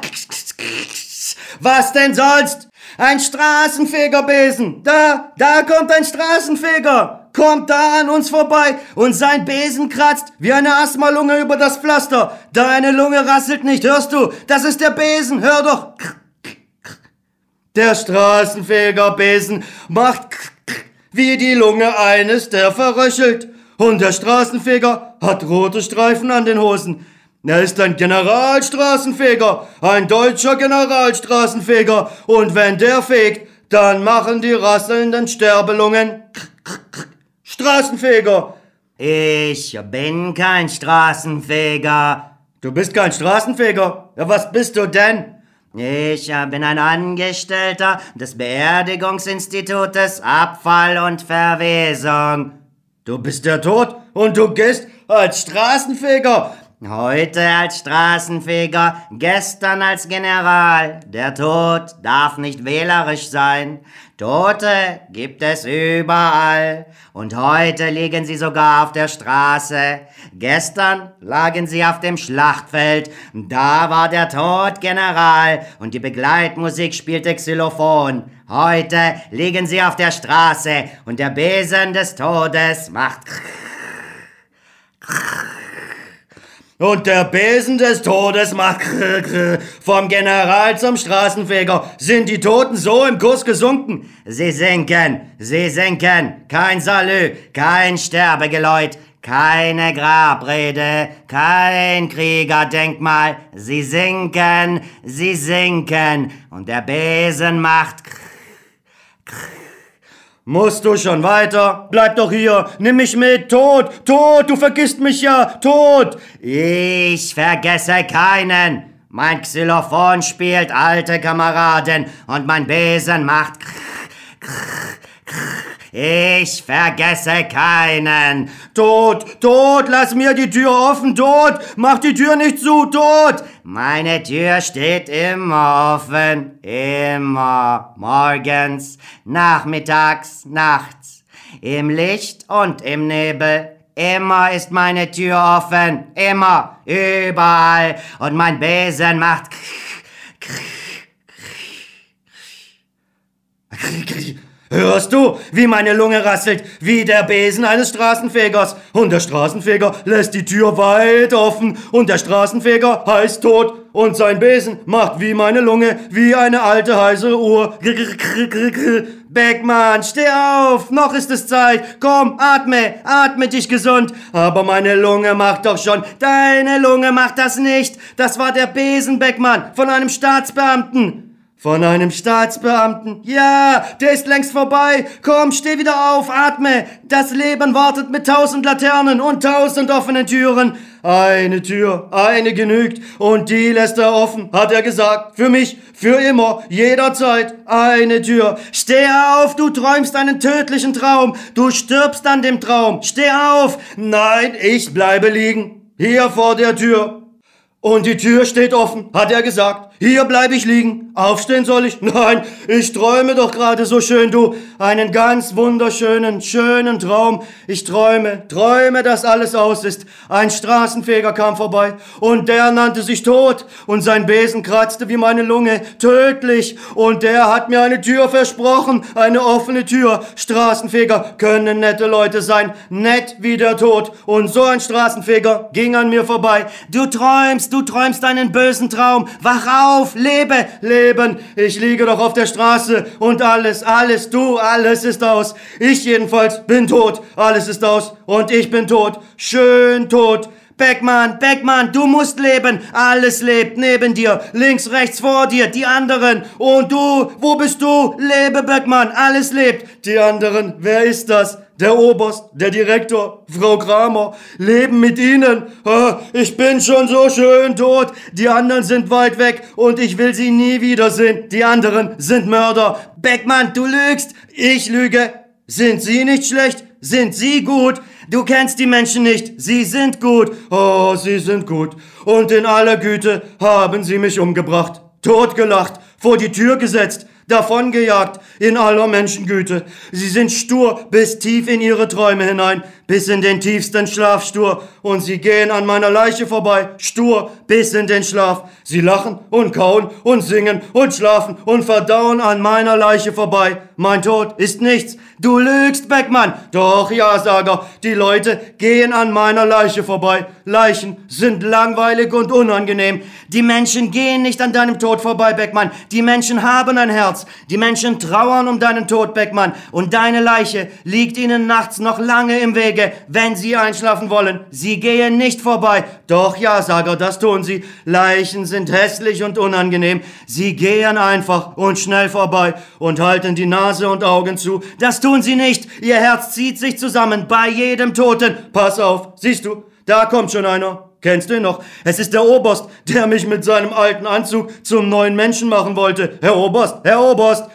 Was denn sonst? Ein Straßenfegerbesen. Da, da kommt ein Straßenfeger kommt da an uns vorbei und sein Besen kratzt wie eine Asthmalunge über das Pflaster. Deine Lunge rasselt nicht, hörst du? Das ist der Besen, hör doch. Der Straßenfegerbesen macht wie die Lunge eines, der verröchelt. Und der Straßenfeger hat rote Streifen an den Hosen. Er ist ein Generalstraßenfeger, ein deutscher Generalstraßenfeger. Und wenn der fegt, dann machen die rasselnden Sterbelungen Straßenfeger. Ich bin kein Straßenfeger. Du bist kein Straßenfeger. Ja, was bist du denn? Ich bin ein Angestellter des Beerdigungsinstitutes Abfall und Verwesung. Du bist der Tod und du gehst als Straßenfeger. Heute als Straßenfeger, gestern als General. Der Tod darf nicht wählerisch sein. Tote gibt es überall. Und heute liegen sie sogar auf der Straße. Gestern lagen sie auf dem Schlachtfeld. Da war der Tod General und die Begleitmusik spielte Xylophon. Heute liegen sie auf der Straße und der Besen des Todes macht und der Besen des Todes macht vom General zum Straßenfeger. Sind die Toten so im Kurs gesunken? Sie sinken, sie sinken. Kein Salü, kein Sterbegeläut, keine Grabrede, kein Kriegerdenkmal. Sie sinken, sie sinken. Und der Besen macht Musst du schon weiter? Bleib doch hier, nimm mich mit, tot, tot, du vergisst mich ja, tot. Ich vergesse keinen. Mein Xylophon spielt alte Kameraden und mein Besen macht ich vergesse keinen. Tot, tot, lass mir die Tür offen, tot, mach die Tür nicht zu, tot. Meine Tür steht immer offen, immer, morgens, nachmittags, nachts, im Licht und im Nebel. Immer ist meine Tür offen, immer, überall, und mein Besen macht Hörst du, wie meine Lunge rasselt, wie der Besen eines Straßenfegers? Und der Straßenfeger lässt die Tür weit offen und der Straßenfeger heißt tot und sein Besen macht wie meine Lunge, wie eine alte heiße Uhr. Beckmann, steh auf, noch ist es Zeit. Komm, atme, atme dich gesund. Aber meine Lunge macht doch schon, deine Lunge macht das nicht. Das war der Besen, Beckmann, von einem Staatsbeamten. Von einem Staatsbeamten. Ja, der ist längst vorbei. Komm, steh wieder auf, atme. Das Leben wartet mit tausend Laternen und tausend offenen Türen. Eine Tür, eine genügt. Und die lässt er offen, hat er gesagt. Für mich, für immer, jederzeit. Eine Tür. Steh auf, du träumst einen tödlichen Traum. Du stirbst an dem Traum. Steh auf. Nein, ich bleibe liegen. Hier vor der Tür. Und die Tür steht offen, hat er gesagt. Hier bleibe ich liegen. Aufstehen soll ich? <laughs> Nein, ich träume doch gerade so schön, du. Einen ganz wunderschönen, schönen Traum. Ich träume, träume, dass alles aus ist. Ein Straßenfeger kam vorbei und der nannte sich Tod und sein Besen kratzte wie meine Lunge. Tödlich. Und der hat mir eine Tür versprochen. Eine offene Tür. Straßenfeger können nette Leute sein. Nett wie der Tod. Und so ein Straßenfeger ging an mir vorbei. Du träumst, du träumst einen bösen Traum. Wach auf! Auf, lebe, leben. Ich liege doch auf der Straße und alles, alles, du, alles ist aus. Ich jedenfalls bin tot, alles ist aus und ich bin tot, schön tot. Beckmann, Beckmann, du musst leben. Alles lebt neben dir, links, rechts vor dir, die anderen. Und du, wo bist du? Lebe, Beckmann, alles lebt. Die anderen, wer ist das? Der Oberst, der Direktor, Frau Kramer, leben mit Ihnen. Ich bin schon so schön tot. Die anderen sind weit weg und ich will sie nie wiedersehen. Die anderen sind Mörder. Beckmann, du lügst. Ich lüge. Sind Sie nicht schlecht? Sind Sie gut? Du kennst die Menschen nicht. Sie sind gut. Oh, sie sind gut. Und in aller Güte haben sie mich umgebracht. Totgelacht, vor die Tür gesetzt, davongejagt in aller Menschengüte. Sie sind stur bis tief in ihre Träume hinein, bis in den tiefsten Schlaf stur. Und sie gehen an meiner Leiche vorbei, stur bis in den Schlaf. Sie lachen und kauen und singen und schlafen und verdauen an meiner Leiche vorbei. Mein Tod ist nichts. Du lügst, Beckmann. Doch, ja, Sager, die Leute gehen an meiner Leiche vorbei. Leichen sind langweilig und unangenehm. Die Menschen gehen nicht an deinem Tod vorbei, Beckmann. Die Menschen haben ein Herz. Die Menschen trauern um deinen Tod, Beckmann. Und deine Leiche liegt ihnen nachts noch lange im Wege. Pflege, wenn Sie einschlafen wollen. Sie gehen nicht vorbei. Doch ja, Sager, das tun Sie. Leichen sind hässlich und unangenehm. Sie gehen einfach und schnell vorbei und halten die Nase und Augen zu. Das tun Sie nicht. Ihr Herz zieht sich zusammen bei jedem Toten. Pass auf, siehst du, da kommt schon einer. Kennst du ihn noch? Es ist der Oberst, der mich mit seinem alten Anzug zum neuen Menschen machen wollte. Herr Oberst, Herr Oberst.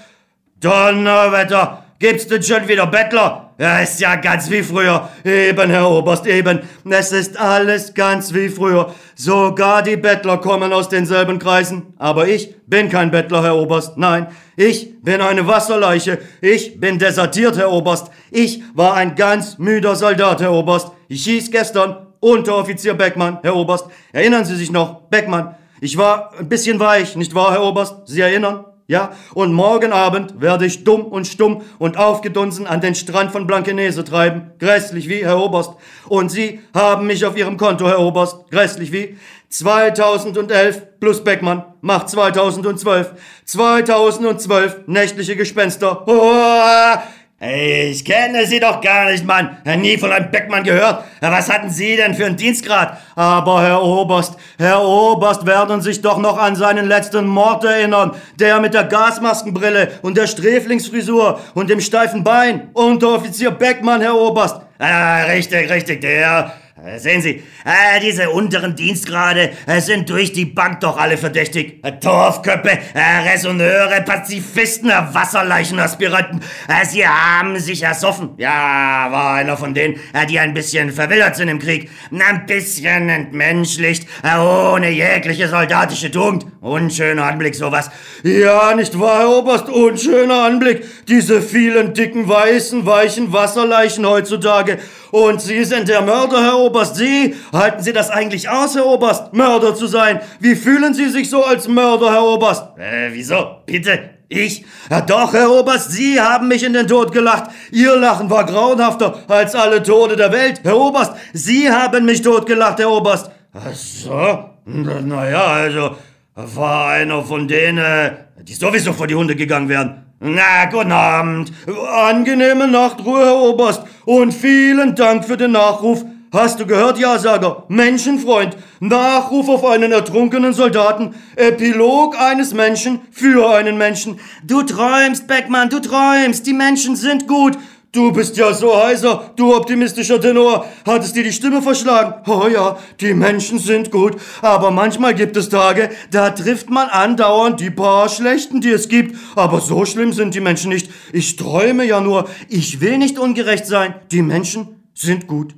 Donnerwetter, gibt's denn schon wieder Bettler? Ja, ist ja ganz wie früher. Eben, Herr Oberst, eben. Es ist alles ganz wie früher. Sogar die Bettler kommen aus denselben Kreisen. Aber ich bin kein Bettler, Herr Oberst. Nein, ich bin eine Wasserleiche. Ich bin desertiert, Herr Oberst. Ich war ein ganz müder Soldat, Herr Oberst. Ich hieß gestern Unteroffizier Beckmann, Herr Oberst. Erinnern Sie sich noch, Beckmann? Ich war ein bisschen weich, nicht wahr, Herr Oberst? Sie erinnern? Ja, und morgen Abend werde ich dumm und stumm und aufgedunsen an den Strand von Blankenese treiben. Grässlich wie, Herr Oberst. Und Sie haben mich auf Ihrem Konto, Herr Oberst. Grässlich wie. 2011 plus Beckmann macht 2012. 2012 nächtliche Gespenster. Oh, ich kenne Sie doch gar nicht, Mann. Nie von einem Beckmann gehört. Was hatten Sie denn für einen Dienstgrad? Aber Herr Oberst, Herr Oberst werden sich doch noch an seinen letzten Mord erinnern. Der mit der Gasmaskenbrille und der Sträflingsfrisur und dem steifen Bein. Unteroffizier Beckmann, Herr Oberst. Ah, richtig, richtig, der sehen Sie, äh, diese unteren Dienstgrade äh, sind durch die Bank doch alle verdächtig. Äh, Torfköppe, äh, Resonneure, Pazifisten, äh, Wasserleichenaspiranten. Äh, sie haben sich ersoffen. Ja, war einer von denen, äh, die ein bisschen verwildert sind im Krieg. Ein bisschen entmenschlicht, äh, ohne jegliche soldatische Tugend. Unschöner Anblick, sowas. Ja, nicht wahr, Herr Oberst? Unschöner Anblick. Diese vielen dicken, weißen, weichen Wasserleichen heutzutage. Und Sie sind der Mörder, Herr Oberst. Sie? Halten Sie das eigentlich aus, Herr Oberst, Mörder zu sein? Wie fühlen Sie sich so als Mörder, Herr Oberst? Äh, wieso? Bitte? Ich? Ja doch, Herr Oberst, Sie haben mich in den Tod gelacht. Ihr Lachen war grauenhafter als alle Tode der Welt. Herr Oberst, Sie haben mich totgelacht, Herr Oberst. Ach so? Naja, also, war einer von denen, die sowieso vor die Hunde gegangen wären. Na, guten Abend. Angenehme Nachtruhe, Herr Oberst. Und vielen Dank für den Nachruf. Hast du gehört, Ja-Sager? Menschenfreund. Nachruf auf einen ertrunkenen Soldaten. Epilog eines Menschen für einen Menschen. Du träumst, Beckmann, du träumst. Die Menschen sind gut. Du bist ja so heiser, du optimistischer Tenor. Hattest dir die Stimme verschlagen? Oh ja, die Menschen sind gut. Aber manchmal gibt es Tage, da trifft man andauernd die paar Schlechten, die es gibt. Aber so schlimm sind die Menschen nicht. Ich träume ja nur. Ich will nicht ungerecht sein. Die Menschen sind gut.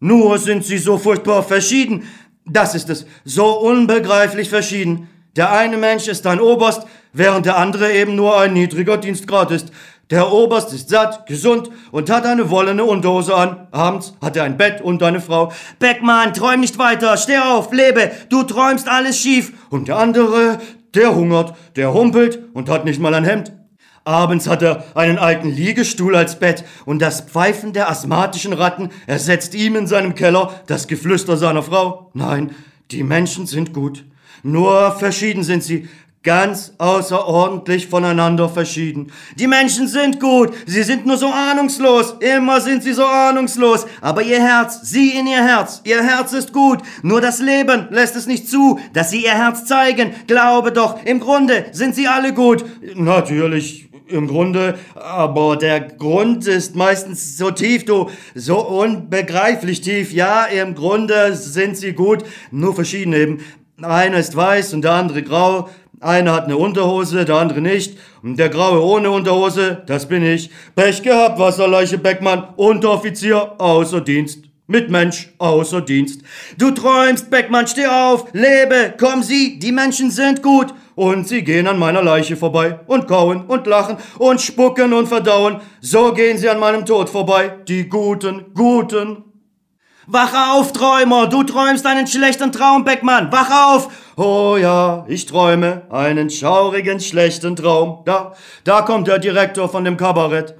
Nur sind sie so furchtbar verschieden. Das ist es. So unbegreiflich verschieden. Der eine Mensch ist ein Oberst, während der andere eben nur ein niedriger Dienstgrad ist. Der Oberst ist satt, gesund und hat eine wollene Unterhose an. Abends hat er ein Bett und eine Frau. Beckmann, träum nicht weiter, steh auf, lebe, du träumst alles schief. Und der andere, der hungert, der humpelt und hat nicht mal ein Hemd. Abends hat er einen alten Liegestuhl als Bett und das Pfeifen der asthmatischen Ratten ersetzt ihm in seinem Keller das Geflüster seiner Frau. Nein, die Menschen sind gut. Nur verschieden sind sie, ganz außerordentlich voneinander verschieden. Die Menschen sind gut, sie sind nur so ahnungslos, immer sind sie so ahnungslos, aber ihr Herz, sie in ihr Herz, ihr Herz ist gut, nur das Leben lässt es nicht zu, dass sie ihr Herz zeigen. Glaube doch, im Grunde sind sie alle gut. Natürlich, im Grunde, aber der Grund ist meistens so tief, du, so unbegreiflich tief. Ja, im Grunde sind sie gut, nur verschieden eben. Einer ist weiß und der andere grau. Einer hat eine Unterhose, der andere nicht. Und der Graue ohne Unterhose, das bin ich. Pech gehabt, Wasserleiche Beckmann, Unteroffizier, außer Dienst. Mitmensch, außer Dienst. Du träumst, Beckmann, steh auf, lebe, komm sie, die Menschen sind gut. Und sie gehen an meiner Leiche vorbei und kauen und lachen und spucken und verdauen. So gehen sie an meinem Tod vorbei, die Guten, Guten. Wach auf, Träumer, du träumst einen schlechten Traum, Beckmann, wach auf! Oh ja, ich träume einen schaurigen, schlechten Traum. Da, da kommt der Direktor von dem Kabarett.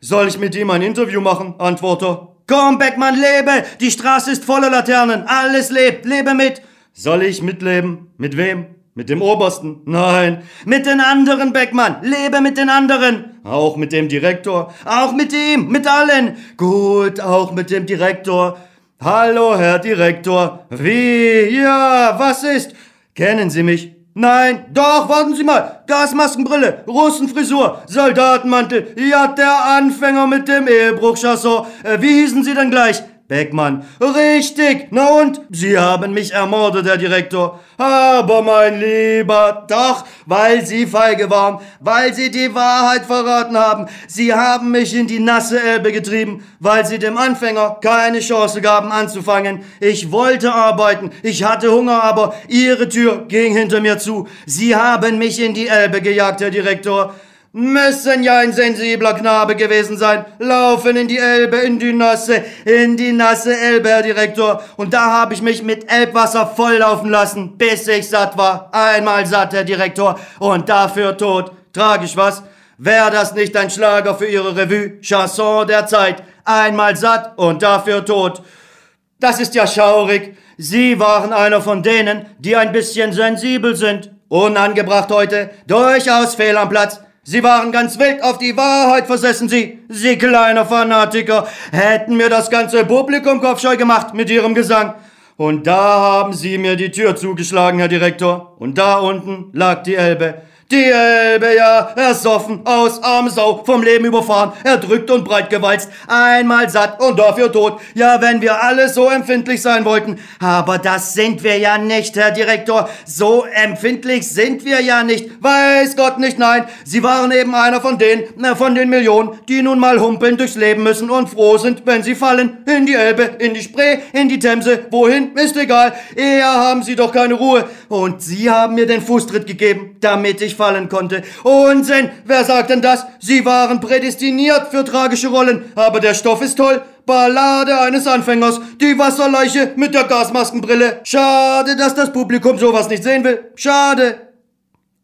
Soll ich mit ihm ein Interview machen? Antworter. Komm, Beckmann, lebe! Die Straße ist voller Laternen, alles lebt, lebe mit! Soll ich mitleben? Mit wem? Mit dem Obersten? Nein. Mit den anderen, Beckmann. Lebe mit den anderen. Auch mit dem Direktor? Auch mit ihm, mit allen. Gut, auch mit dem Direktor. Hallo, Herr Direktor. Wie? Ja, was ist? Kennen Sie mich? Nein, doch, warten Sie mal. Gasmaskenbrille, Russenfrisur, Soldatenmantel. Ja, der Anfänger mit dem Ehebruchchasson. Äh, wie hießen Sie denn gleich? Beckmann. Richtig. Na und? Sie haben mich ermordet, Herr Direktor. Aber mein Lieber, doch, weil Sie feige waren, weil Sie die Wahrheit verraten haben. Sie haben mich in die nasse Elbe getrieben, weil Sie dem Anfänger keine Chance gaben anzufangen. Ich wollte arbeiten, ich hatte Hunger, aber Ihre Tür ging hinter mir zu. Sie haben mich in die Elbe gejagt, Herr Direktor müssen ja ein sensibler Knabe gewesen sein. Laufen in die Elbe, in die nasse, in die nasse Elbe, Herr Direktor. Und da habe ich mich mit Elbwasser volllaufen lassen, bis ich satt war. Einmal satt, Herr Direktor. Und dafür tot. Tragisch, was? Wäre das nicht ein Schlager für Ihre Revue? Chanson der Zeit. Einmal satt und dafür tot. Das ist ja schaurig. Sie waren einer von denen, die ein bisschen sensibel sind. Unangebracht heute, durchaus fehl am Platz. Sie waren ganz wild auf die Wahrheit versessen, Sie, Sie kleiner Fanatiker, hätten mir das ganze Publikum kopfscheu gemacht mit Ihrem Gesang. Und da haben Sie mir die Tür zugeschlagen, Herr Direktor. Und da unten lag die Elbe. Die Elbe, ja, ersoffen, aus, arme Sau, vom Leben überfahren, erdrückt und breit gewalzt, einmal satt und dafür tot. Ja, wenn wir alle so empfindlich sein wollten. Aber das sind wir ja nicht, Herr Direktor. So empfindlich sind wir ja nicht. Weiß Gott nicht, nein. Sie waren eben einer von denen, na, von den Millionen, die nun mal humpeln durchs Leben müssen und froh sind, wenn sie fallen. In die Elbe, in die Spree, in die Themse, wohin, ist egal. Eher haben sie doch keine Ruhe. Und sie haben mir den Fußtritt gegeben, damit ich fallen konnte. Unsinn! Wer sagt denn das? Sie waren prädestiniert für tragische Rollen, aber der Stoff ist toll. Ballade eines Anfängers, die Wasserleiche mit der Gasmaskenbrille. Schade, dass das Publikum sowas nicht sehen will. Schade.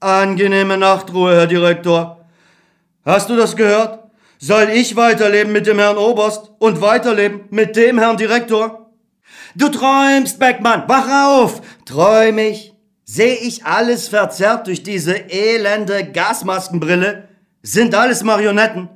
Angenehme Nachtruhe, Herr Direktor. Hast du das gehört? Soll ich weiterleben mit dem Herrn Oberst und weiterleben mit dem Herrn Direktor? Du träumst, Beckmann, wach auf! Träum ich? Sehe ich alles verzerrt durch diese elende Gasmaskenbrille? Sind alles Marionetten?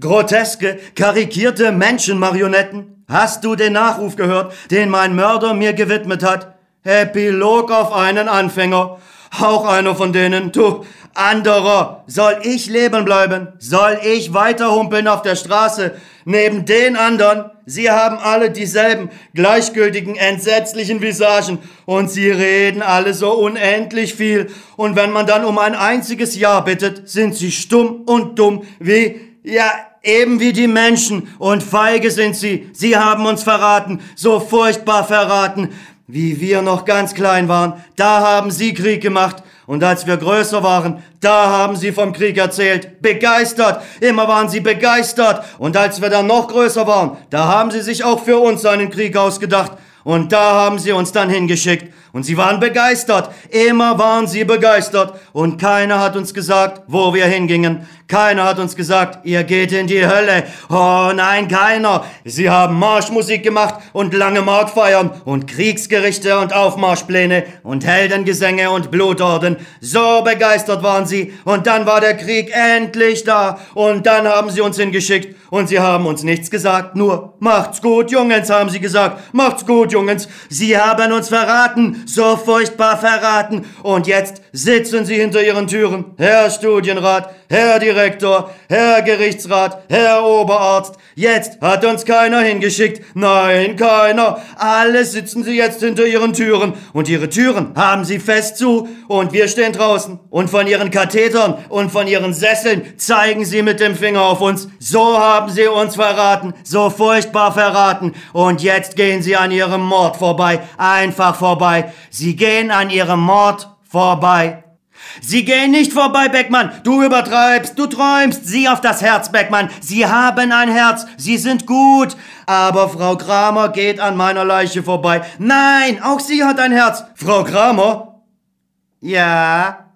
Groteske, karikierte Menschenmarionetten? Hast du den Nachruf gehört, den mein Mörder mir gewidmet hat? Epilog auf einen Anfänger. Auch einer von denen, du anderer. Soll ich leben bleiben? Soll ich weiterhumpeln auf der Straße? Neben den anderen? Sie haben alle dieselben gleichgültigen, entsetzlichen Visagen und sie reden alle so unendlich viel. Und wenn man dann um ein einziges Ja bittet, sind sie stumm und dumm wie, ja, eben wie die Menschen. Und feige sind sie. Sie haben uns verraten, so furchtbar verraten. Wie wir noch ganz klein waren, da haben sie Krieg gemacht. Und als wir größer waren, da haben sie vom Krieg erzählt. Begeistert. Immer waren sie begeistert. Und als wir dann noch größer waren, da haben sie sich auch für uns einen Krieg ausgedacht. Und da haben sie uns dann hingeschickt. Und sie waren begeistert. Immer waren sie begeistert. Und keiner hat uns gesagt, wo wir hingingen. Keiner hat uns gesagt, ihr geht in die Hölle. Oh nein, keiner. Sie haben Marschmusik gemacht und lange Marktfeiern und Kriegsgerichte und Aufmarschpläne und Heldengesänge und Blutorden. So begeistert waren sie. Und dann war der Krieg endlich da. Und dann haben sie uns hingeschickt. Und sie haben uns nichts gesagt. Nur, macht's gut, Jungens, haben sie gesagt. Macht's gut, Jungens. Sie haben uns verraten. So furchtbar verraten. Und jetzt sitzen sie hinter ihren Türen. Herr Studienrat, Herr Direktor, Herr Gerichtsrat, Herr Oberarzt, jetzt hat uns keiner hingeschickt. Nein, keiner. Alle sitzen sie jetzt hinter ihren Türen und ihre Türen haben sie fest zu und wir stehen draußen und von ihren Kathetern und von ihren Sesseln zeigen sie mit dem Finger auf uns. So haben sie uns verraten, so furchtbar verraten und jetzt gehen sie an ihrem Mord vorbei, einfach vorbei. Sie gehen an ihrem Mord vorbei. Sie gehen nicht vorbei, Beckmann. Du übertreibst, du träumst. Sieh auf das Herz, Beckmann. Sie haben ein Herz. Sie sind gut. Aber Frau Kramer geht an meiner Leiche vorbei. Nein, auch sie hat ein Herz. Frau Kramer? Ja.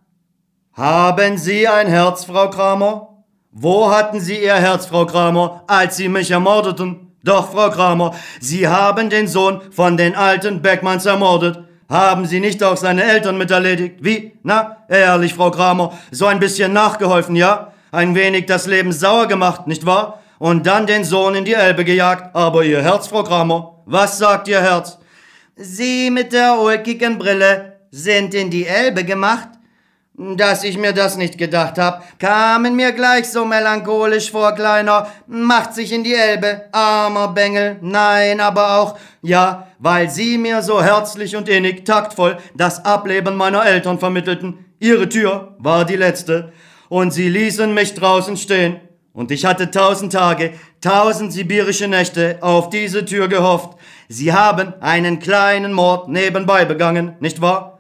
Haben Sie ein Herz, Frau Kramer? Wo hatten Sie Ihr Herz, Frau Kramer, als Sie mich ermordeten? Doch, Frau Kramer, Sie haben den Sohn von den alten Beckmanns ermordet. Haben Sie nicht auch seine Eltern mit erledigt? Wie? Na, ehrlich, Frau Kramer, so ein bisschen nachgeholfen, ja? ein wenig das Leben sauer gemacht, nicht wahr? Und dann den Sohn in die Elbe gejagt. Aber Ihr Herz, Frau Kramer, was sagt Ihr Herz? Sie mit der ulkigen Brille sind in die Elbe gemacht? Dass ich mir das nicht gedacht hab, kamen mir gleich so melancholisch vor, Kleiner, macht sich in die Elbe, armer Bengel, nein, aber auch, ja, weil Sie mir so herzlich und innig, taktvoll das Ableben meiner Eltern vermittelten. Ihre Tür war die letzte, und Sie ließen mich draußen stehen, und ich hatte tausend Tage, tausend sibirische Nächte auf diese Tür gehofft. Sie haben einen kleinen Mord nebenbei begangen, nicht wahr?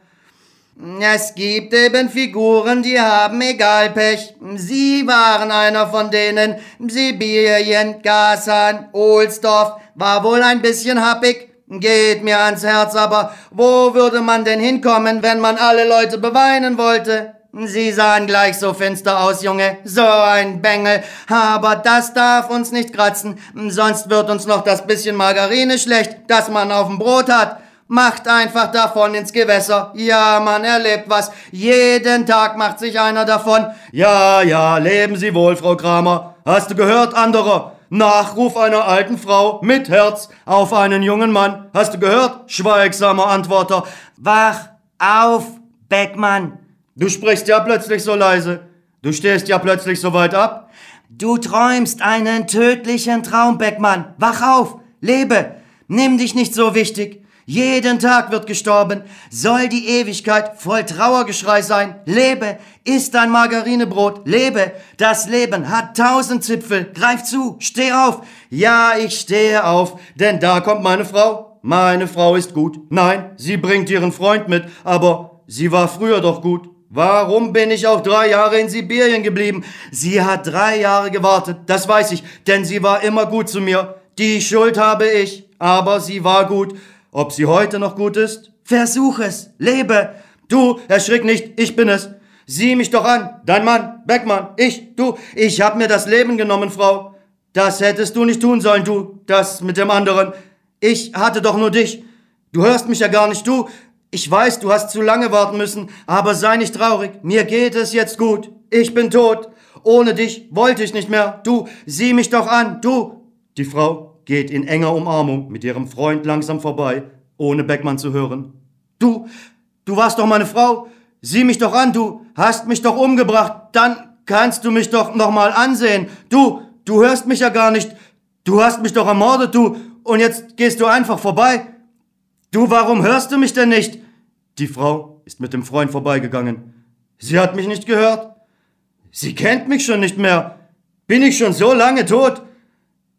Es gibt eben Figuren, die haben Egalpech. Sie waren einer von denen. Sibirien, Gasan, Ohlsdorf, war wohl ein bisschen happig. Geht mir ans Herz, aber wo würde man denn hinkommen, wenn man alle Leute beweinen wollte? Sie sahen gleich so finster aus, Junge. So ein Bengel. Aber das darf uns nicht kratzen. Sonst wird uns noch das bisschen Margarine schlecht, das man auf dem Brot hat. Macht einfach davon ins Gewässer. Ja, man erlebt was. Jeden Tag macht sich einer davon. Ja, ja, leben Sie wohl, Frau Kramer. Hast du gehört, anderer? Nachruf einer alten Frau mit Herz auf einen jungen Mann. Hast du gehört, schweigsamer Antworter? Wach auf, Beckmann. Du sprichst ja plötzlich so leise. Du stehst ja plötzlich so weit ab. Du träumst einen tödlichen Traum, Beckmann. Wach auf, lebe. Nimm dich nicht so wichtig. Jeden Tag wird gestorben. Soll die Ewigkeit voll Trauergeschrei sein? Lebe, isst dein Margarinebrot. Lebe, das Leben hat tausend Zipfel. Greif zu, steh auf. Ja, ich stehe auf, denn da kommt meine Frau. Meine Frau ist gut. Nein, sie bringt ihren Freund mit, aber sie war früher doch gut. Warum bin ich auch drei Jahre in Sibirien geblieben? Sie hat drei Jahre gewartet, das weiß ich, denn sie war immer gut zu mir. Die Schuld habe ich, aber sie war gut. Ob sie heute noch gut ist? Versuch es, lebe. Du, erschrick nicht, ich bin es. Sieh mich doch an, dein Mann, Beckmann, ich, du, ich hab mir das Leben genommen, Frau. Das hättest du nicht tun sollen, du, das mit dem anderen. Ich hatte doch nur dich. Du hörst mich ja gar nicht, du. Ich weiß, du hast zu lange warten müssen, aber sei nicht traurig. Mir geht es jetzt gut. Ich bin tot. Ohne dich wollte ich nicht mehr. Du, sieh mich doch an, du. Die Frau geht in enger Umarmung mit ihrem Freund langsam vorbei, ohne Beckmann zu hören. Du, du warst doch meine Frau. Sieh mich doch an, du hast mich doch umgebracht. Dann kannst du mich doch noch mal ansehen. Du, du hörst mich ja gar nicht. Du hast mich doch ermordet, du. Und jetzt gehst du einfach vorbei. Du, warum hörst du mich denn nicht? Die Frau ist mit dem Freund vorbeigegangen. Sie hat mich nicht gehört. Sie kennt mich schon nicht mehr. Bin ich schon so lange tot?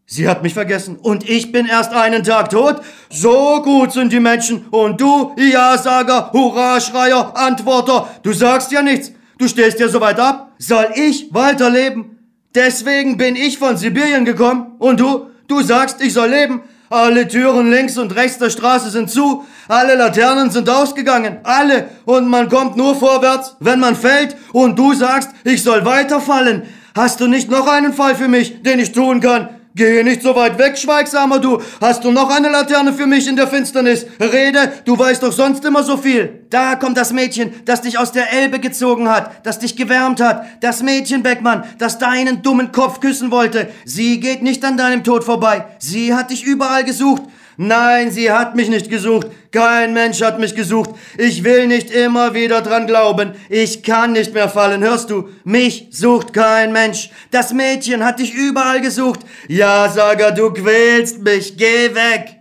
Sie hat mich vergessen und ich bin erst einen Tag tot. So gut sind die Menschen und du, Ja-Sager, Hurra-Schreier, Antworter, du sagst ja nichts. Du stehst ja so weit ab. Soll ich weiterleben? Deswegen bin ich von Sibirien gekommen und du, du sagst, ich soll leben. Alle Türen links und rechts der Straße sind zu, alle Laternen sind ausgegangen, alle, und man kommt nur vorwärts, wenn man fällt, und du sagst, ich soll weiterfallen. Hast du nicht noch einen Fall für mich, den ich tun kann? Gehe nicht so weit weg, Schweigsamer, du. Hast du noch eine Laterne für mich in der Finsternis? Rede, du weißt doch sonst immer so viel. Da kommt das Mädchen, das dich aus der Elbe gezogen hat, das dich gewärmt hat. Das Mädchen, Beckmann, das deinen dummen Kopf küssen wollte. Sie geht nicht an deinem Tod vorbei. Sie hat dich überall gesucht. Nein, sie hat mich nicht gesucht. Kein Mensch hat mich gesucht. Ich will nicht immer wieder dran glauben. Ich kann nicht mehr fallen, hörst du? Mich sucht kein Mensch. Das Mädchen hat dich überall gesucht. Ja, Saga, du quälst mich. Geh weg.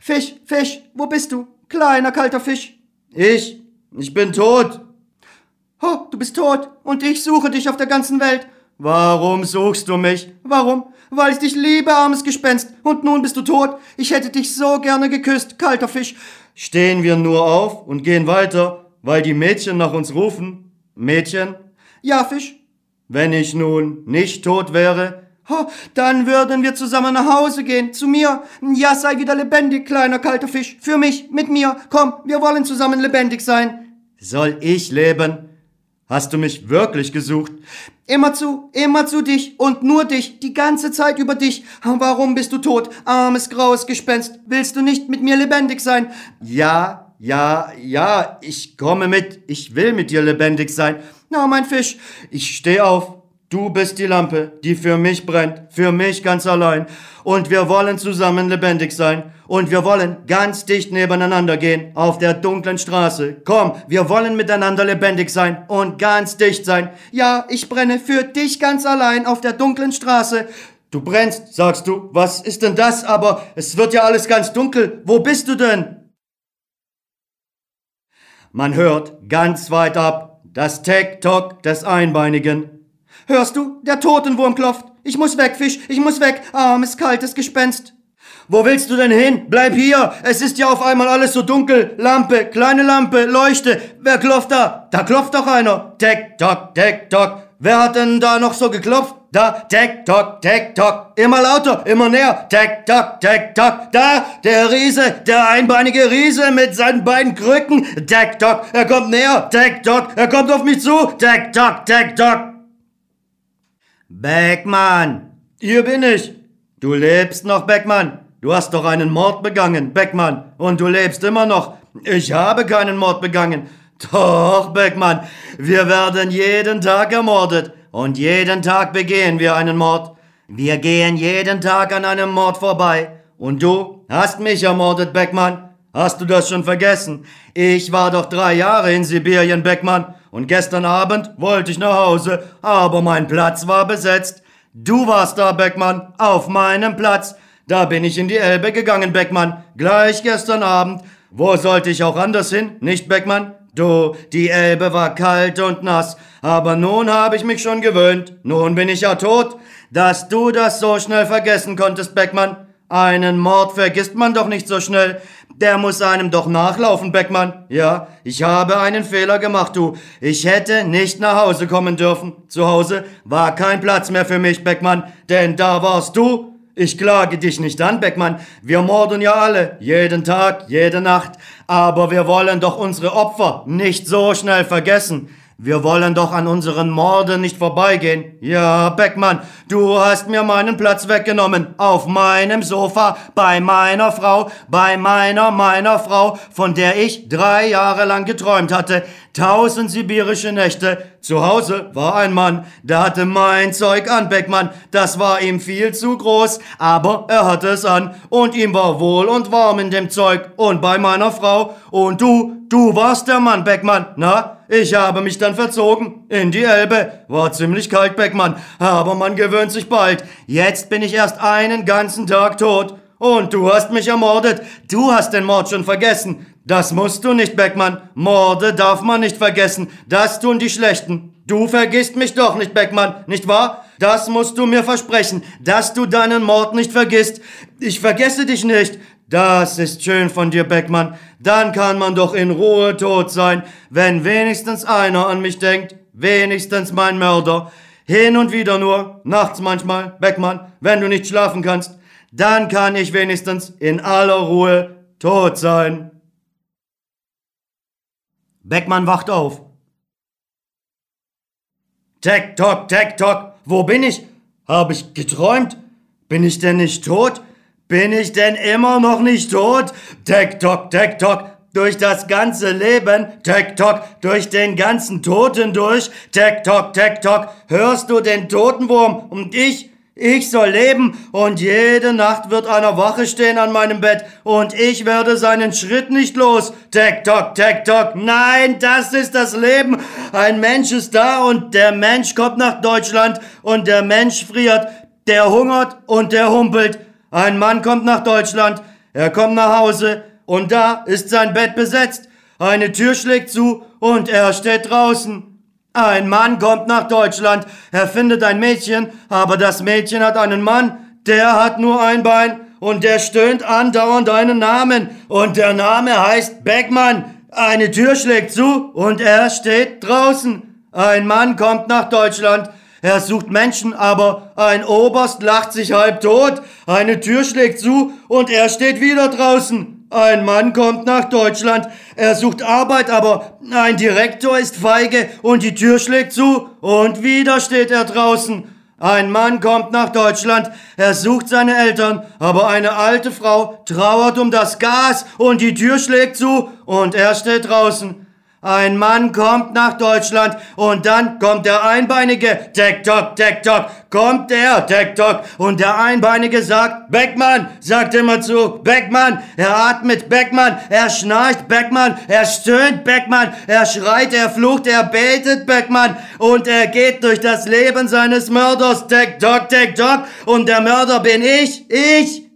Fisch, Fisch, wo bist du? Kleiner, kalter Fisch. Ich, ich bin tot. Oh, du bist tot und ich suche dich auf der ganzen Welt. Warum suchst du mich? Warum? Weil ich dich liebe, armes Gespenst. Und nun bist du tot. Ich hätte dich so gerne geküsst, kalter Fisch. Stehen wir nur auf und gehen weiter, weil die Mädchen nach uns rufen. Mädchen? Ja, Fisch. Wenn ich nun nicht tot wäre, Oh, dann würden wir zusammen nach Hause gehen, zu mir. Ja, sei wieder lebendig, kleiner kalter Fisch. Für mich, mit mir. Komm, wir wollen zusammen lebendig sein. Soll ich leben? Hast du mich wirklich gesucht? Immer zu, immer zu dich und nur dich, die ganze Zeit über dich. Warum bist du tot, armes graues Gespenst? Willst du nicht mit mir lebendig sein? Ja, ja, ja, ich komme mit. Ich will mit dir lebendig sein. Na, mein Fisch, ich steh auf. Du bist die Lampe, die für mich brennt, für mich ganz allein. Und wir wollen zusammen lebendig sein. Und wir wollen ganz dicht nebeneinander gehen auf der dunklen Straße. Komm, wir wollen miteinander lebendig sein und ganz dicht sein. Ja, ich brenne für dich ganz allein auf der dunklen Straße. Du brennst, sagst du. Was ist denn das? Aber es wird ja alles ganz dunkel. Wo bist du denn? Man hört ganz weit ab das Tick-Tock des Einbeinigen. Hörst du? Der Totenwurm klopft. Ich muss weg, Fisch, ich muss weg, armes, kaltes Gespenst. Wo willst du denn hin? Bleib hier. Es ist ja auf einmal alles so dunkel. Lampe, kleine Lampe, Leuchte. Wer klopft da? Da klopft doch einer. Tick, tock, tick, tock. Wer hat denn da noch so geklopft? Da, tick, tock, tick, tock. Immer lauter, immer näher. Tick, tock, tick, tock. Da, der Riese, der einbeinige Riese mit seinen beiden Krücken. Tick, tock, er kommt näher. Tick, tock, er kommt auf mich zu. Tick, tock, tick, tock. Beckmann! Hier bin ich! Du lebst noch, Beckmann! Du hast doch einen Mord begangen, Beckmann! Und du lebst immer noch! Ich habe keinen Mord begangen! Doch, Beckmann, wir werden jeden Tag ermordet und jeden Tag begehen wir einen Mord. Wir gehen jeden Tag an einem Mord vorbei. Und du hast mich ermordet, Beckmann. Hast du das schon vergessen? Ich war doch drei Jahre in Sibirien, Beckmann. Und gestern Abend wollte ich nach Hause, aber mein Platz war besetzt. Du warst da, Beckmann, auf meinem Platz. Da bin ich in die Elbe gegangen, Beckmann, gleich gestern Abend. Wo sollte ich auch anders hin, nicht, Beckmann? Du, die Elbe war kalt und nass, aber nun habe ich mich schon gewöhnt. Nun bin ich ja tot. Dass du das so schnell vergessen konntest, Beckmann. Einen Mord vergisst man doch nicht so schnell. Der muss einem doch nachlaufen, Beckmann. Ja, ich habe einen Fehler gemacht, du. Ich hätte nicht nach Hause kommen dürfen. Zu Hause war kein Platz mehr für mich, Beckmann, denn da warst du. Ich klage dich nicht an, Beckmann. Wir morden ja alle, jeden Tag, jede Nacht. Aber wir wollen doch unsere Opfer nicht so schnell vergessen. Wir wollen doch an unseren Morden nicht vorbeigehen. Ja, Beckmann, du hast mir meinen Platz weggenommen. Auf meinem Sofa, bei meiner Frau, bei meiner, meiner Frau, von der ich drei Jahre lang geträumt hatte. Tausend sibirische Nächte. Zu Hause war ein Mann, der hatte mein Zeug an, Beckmann. Das war ihm viel zu groß, aber er hatte es an. Und ihm war wohl und warm in dem Zeug. Und bei meiner Frau. Und du, du warst der Mann, Beckmann. Na? Ich habe mich dann verzogen. In die Elbe. War ziemlich kalt, Beckmann. Aber man gewöhnt sich bald. Jetzt bin ich erst einen ganzen Tag tot. Und du hast mich ermordet. Du hast den Mord schon vergessen. Das musst du nicht, Beckmann. Morde darf man nicht vergessen. Das tun die Schlechten. Du vergisst mich doch nicht, Beckmann, nicht wahr? Das musst du mir versprechen, dass du deinen Mord nicht vergisst. Ich vergesse dich nicht. Das ist schön von dir, Beckmann. Dann kann man doch in Ruhe tot sein, wenn wenigstens einer an mich denkt. Wenigstens mein Mörder. Hin und wieder nur, nachts manchmal, Beckmann, wenn du nicht schlafen kannst. Dann kann ich wenigstens in aller Ruhe tot sein. Beckmann wacht auf. Tek, tock, tek, tock. Wo bin ich? Hab ich geträumt? Bin ich denn nicht tot? Bin ich denn immer noch nicht tot? Tek-Tock, Tek-Tock, durch das ganze Leben, Tek-Tock, durch den ganzen Toten durch, Tek-Tock, Tek-Tock, hörst du den Totenwurm und ich, ich soll leben und jede Nacht wird einer Wache stehen an meinem Bett und ich werde seinen Schritt nicht los. Tek-Tock, Tek-Tock, nein, das ist das Leben. Ein Mensch ist da und der Mensch kommt nach Deutschland und der Mensch friert, der hungert und der humpelt. Ein Mann kommt nach Deutschland, er kommt nach Hause und da ist sein Bett besetzt. Eine Tür schlägt zu und er steht draußen. Ein Mann kommt nach Deutschland, er findet ein Mädchen, aber das Mädchen hat einen Mann, der hat nur ein Bein und der stöhnt andauernd einen Namen und der Name heißt Beckmann. Eine Tür schlägt zu und er steht draußen. Ein Mann kommt nach Deutschland, er sucht Menschen, aber ein Oberst lacht sich halb tot. Eine Tür schlägt zu und er steht wieder draußen. Ein Mann kommt nach Deutschland. Er sucht Arbeit, aber ein Direktor ist feige und die Tür schlägt zu und wieder steht er draußen. Ein Mann kommt nach Deutschland, er sucht seine Eltern, aber eine alte Frau trauert um das Gas und die Tür schlägt zu und er steht draußen. Ein Mann kommt nach Deutschland und dann kommt der Einbeinige, Tek-Tok, Tek-Tok, kommt der, Tek-Tok, und der Einbeinige sagt, Beckmann, sagt immer zu, Beckmann, er atmet, Beckmann, er schnarcht, Beckmann, er stöhnt, Beckmann, er schreit, er flucht, er betet, Beckmann, und er geht durch das Leben seines Mörders, Tek-Tok, Tek-Tok, und der Mörder bin ich, ich,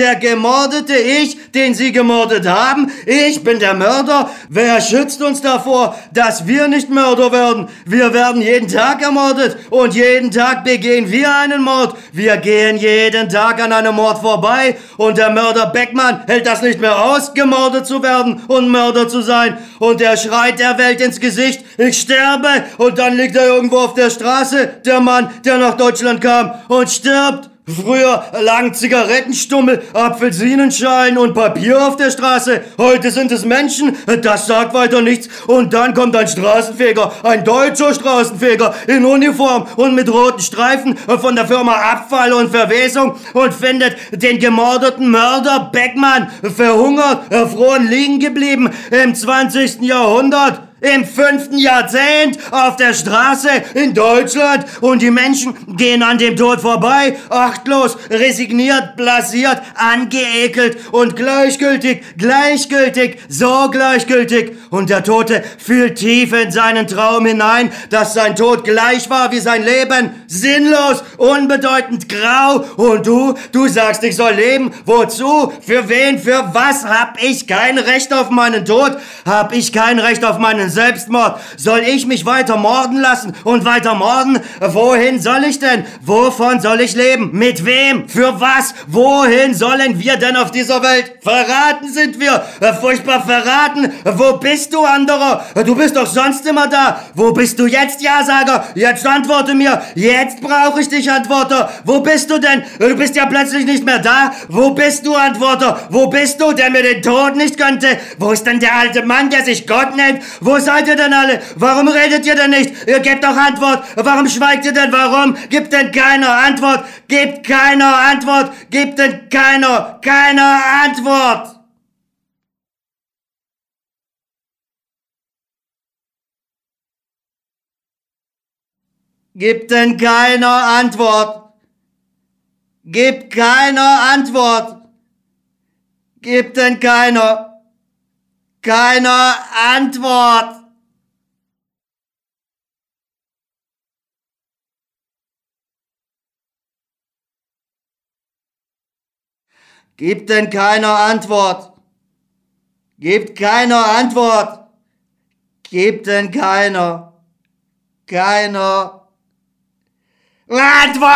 der gemordete ich, den Sie gemordet haben. Ich bin der Mörder. Wer schützt uns davor, dass wir nicht Mörder werden? Wir werden jeden Tag ermordet und jeden Tag begehen wir einen Mord. Wir gehen jeden Tag an einem Mord vorbei und der Mörder Beckmann hält das nicht mehr aus, gemordet zu werden und Mörder zu sein. Und er schreit der Welt ins Gesicht, ich sterbe und dann liegt er irgendwo auf der Straße, der Mann, der nach Deutschland kam und stirbt. Früher lagen Zigarettenstummel, Apfelsinenschalen und Papier auf der Straße. Heute sind es Menschen. Das sagt weiter nichts. Und dann kommt ein Straßenfeger, ein deutscher Straßenfeger in Uniform und mit roten Streifen von der Firma Abfall und Verwesung und findet den gemordeten Mörder Beckmann verhungert, erfroren liegen geblieben im 20. Jahrhundert im fünften Jahrzehnt auf der Straße in Deutschland und die Menschen gehen an dem Tod vorbei, achtlos, resigniert, blasiert, angeekelt und gleichgültig, gleichgültig, so gleichgültig. Und der Tote fühlt tief in seinen Traum hinein, dass sein Tod gleich war wie sein Leben, sinnlos, unbedeutend, grau. Und du, du sagst, ich soll leben. Wozu? Für wen? Für was? Hab ich kein Recht auf meinen Tod? Hab ich kein Recht auf meinen Selbstmord. Soll ich mich weiter morden lassen und weiter morden? Wohin soll ich denn? Wovon soll ich leben? Mit wem? Für was? Wohin sollen wir denn auf dieser Welt? Verraten sind wir. Furchtbar verraten. Wo bist du, anderer? Du bist doch sonst immer da. Wo bist du jetzt, Ja-Sager? Jetzt antworte mir. Jetzt brauche ich dich, Antworter. Wo bist du denn? Du bist ja plötzlich nicht mehr da. Wo bist du, Antworter? Wo bist du, der mir den Tod nicht gönnte? Wo ist denn der alte Mann, der sich Gott nennt? Wo seid ihr denn alle? Warum redet ihr denn nicht? Ihr gebt doch Antwort. Warum schweigt ihr denn? Warum? Gibt denn keiner Antwort? Gibt keiner Antwort? Gibt denn keiner, keiner Antwort? Gibt denn keiner Antwort? Gibt keiner Antwort? Gibt denn keiner, keiner Antwort? Gibt denn keiner Antwort? Gibt keiner Antwort? Gibt denn keiner? Keiner Antwort!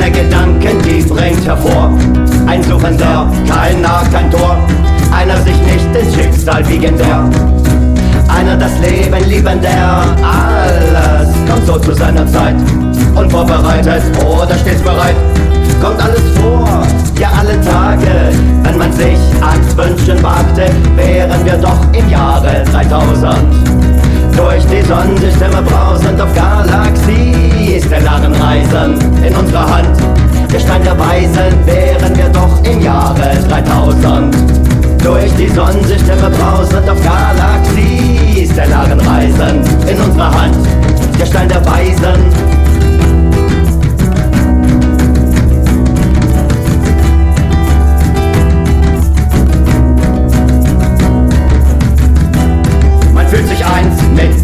Eigene Gedanken, die bringt hervor. Ein Suchender, kein Narr, kein Tor, einer sich nicht ins Schicksal wiegender. Einer das Leben liebender, alles kommt so zu seiner Zeit. Unvorbereitet oder stets bereit, kommt alles vor, ja alle Tage. Wenn man sich ans Wünschen wagte, wären wir doch im Jahre 3000. Durch die Sonnensysteme brausend auf Galaxie, stellaren Reisen in unserer Hand. Der Stein der Weisen wären wir doch im Jahre 3000. Durch die Sonnensysteme brausend auf Galaxie, stellaren Reisen in unserer Hand. Der Stein der Weisen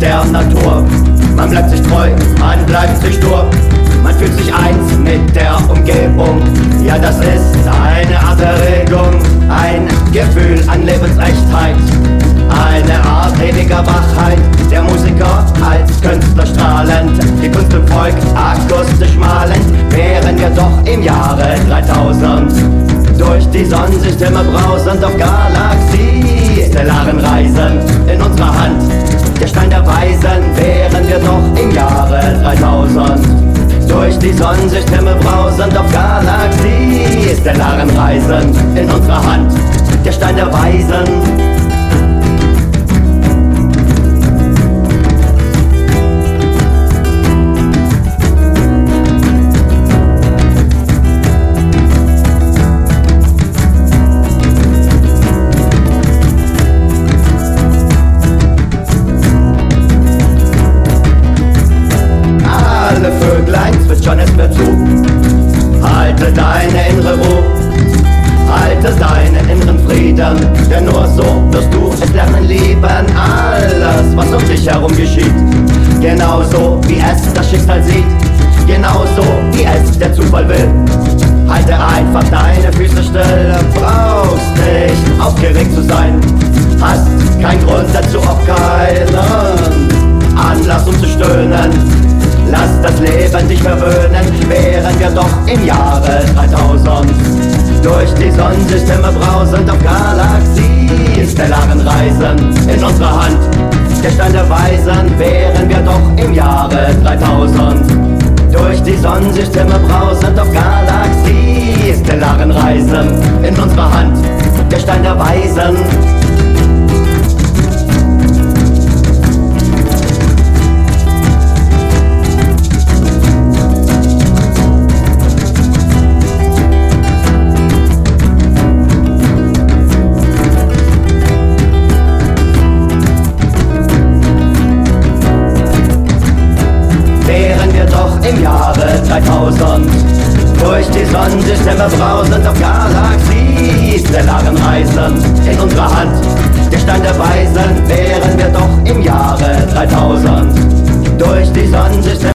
der Natur. Man bleibt sich treu, man bleibt sich stur. Man fühlt sich eins mit der Umgebung. Ja, das ist eine Art Erregung, ein Gefühl an Lebensechtheit. Eine Art ewiger Wachheit, der Musiker als Künstler strahlend, die Kunst im Volk akustisch malend, wären wir doch im Jahre 3000. Durch die Sonnensysteme brausend auf Galaxie, interstellaren Reisen in unserer Hand. Der Stein der Weisen wären wir doch im Jahre 3000. Durch die Sonnensichthimmel brausend auf Galaxie, stellaren Reisen in unserer Hand. Der Stein der Weisen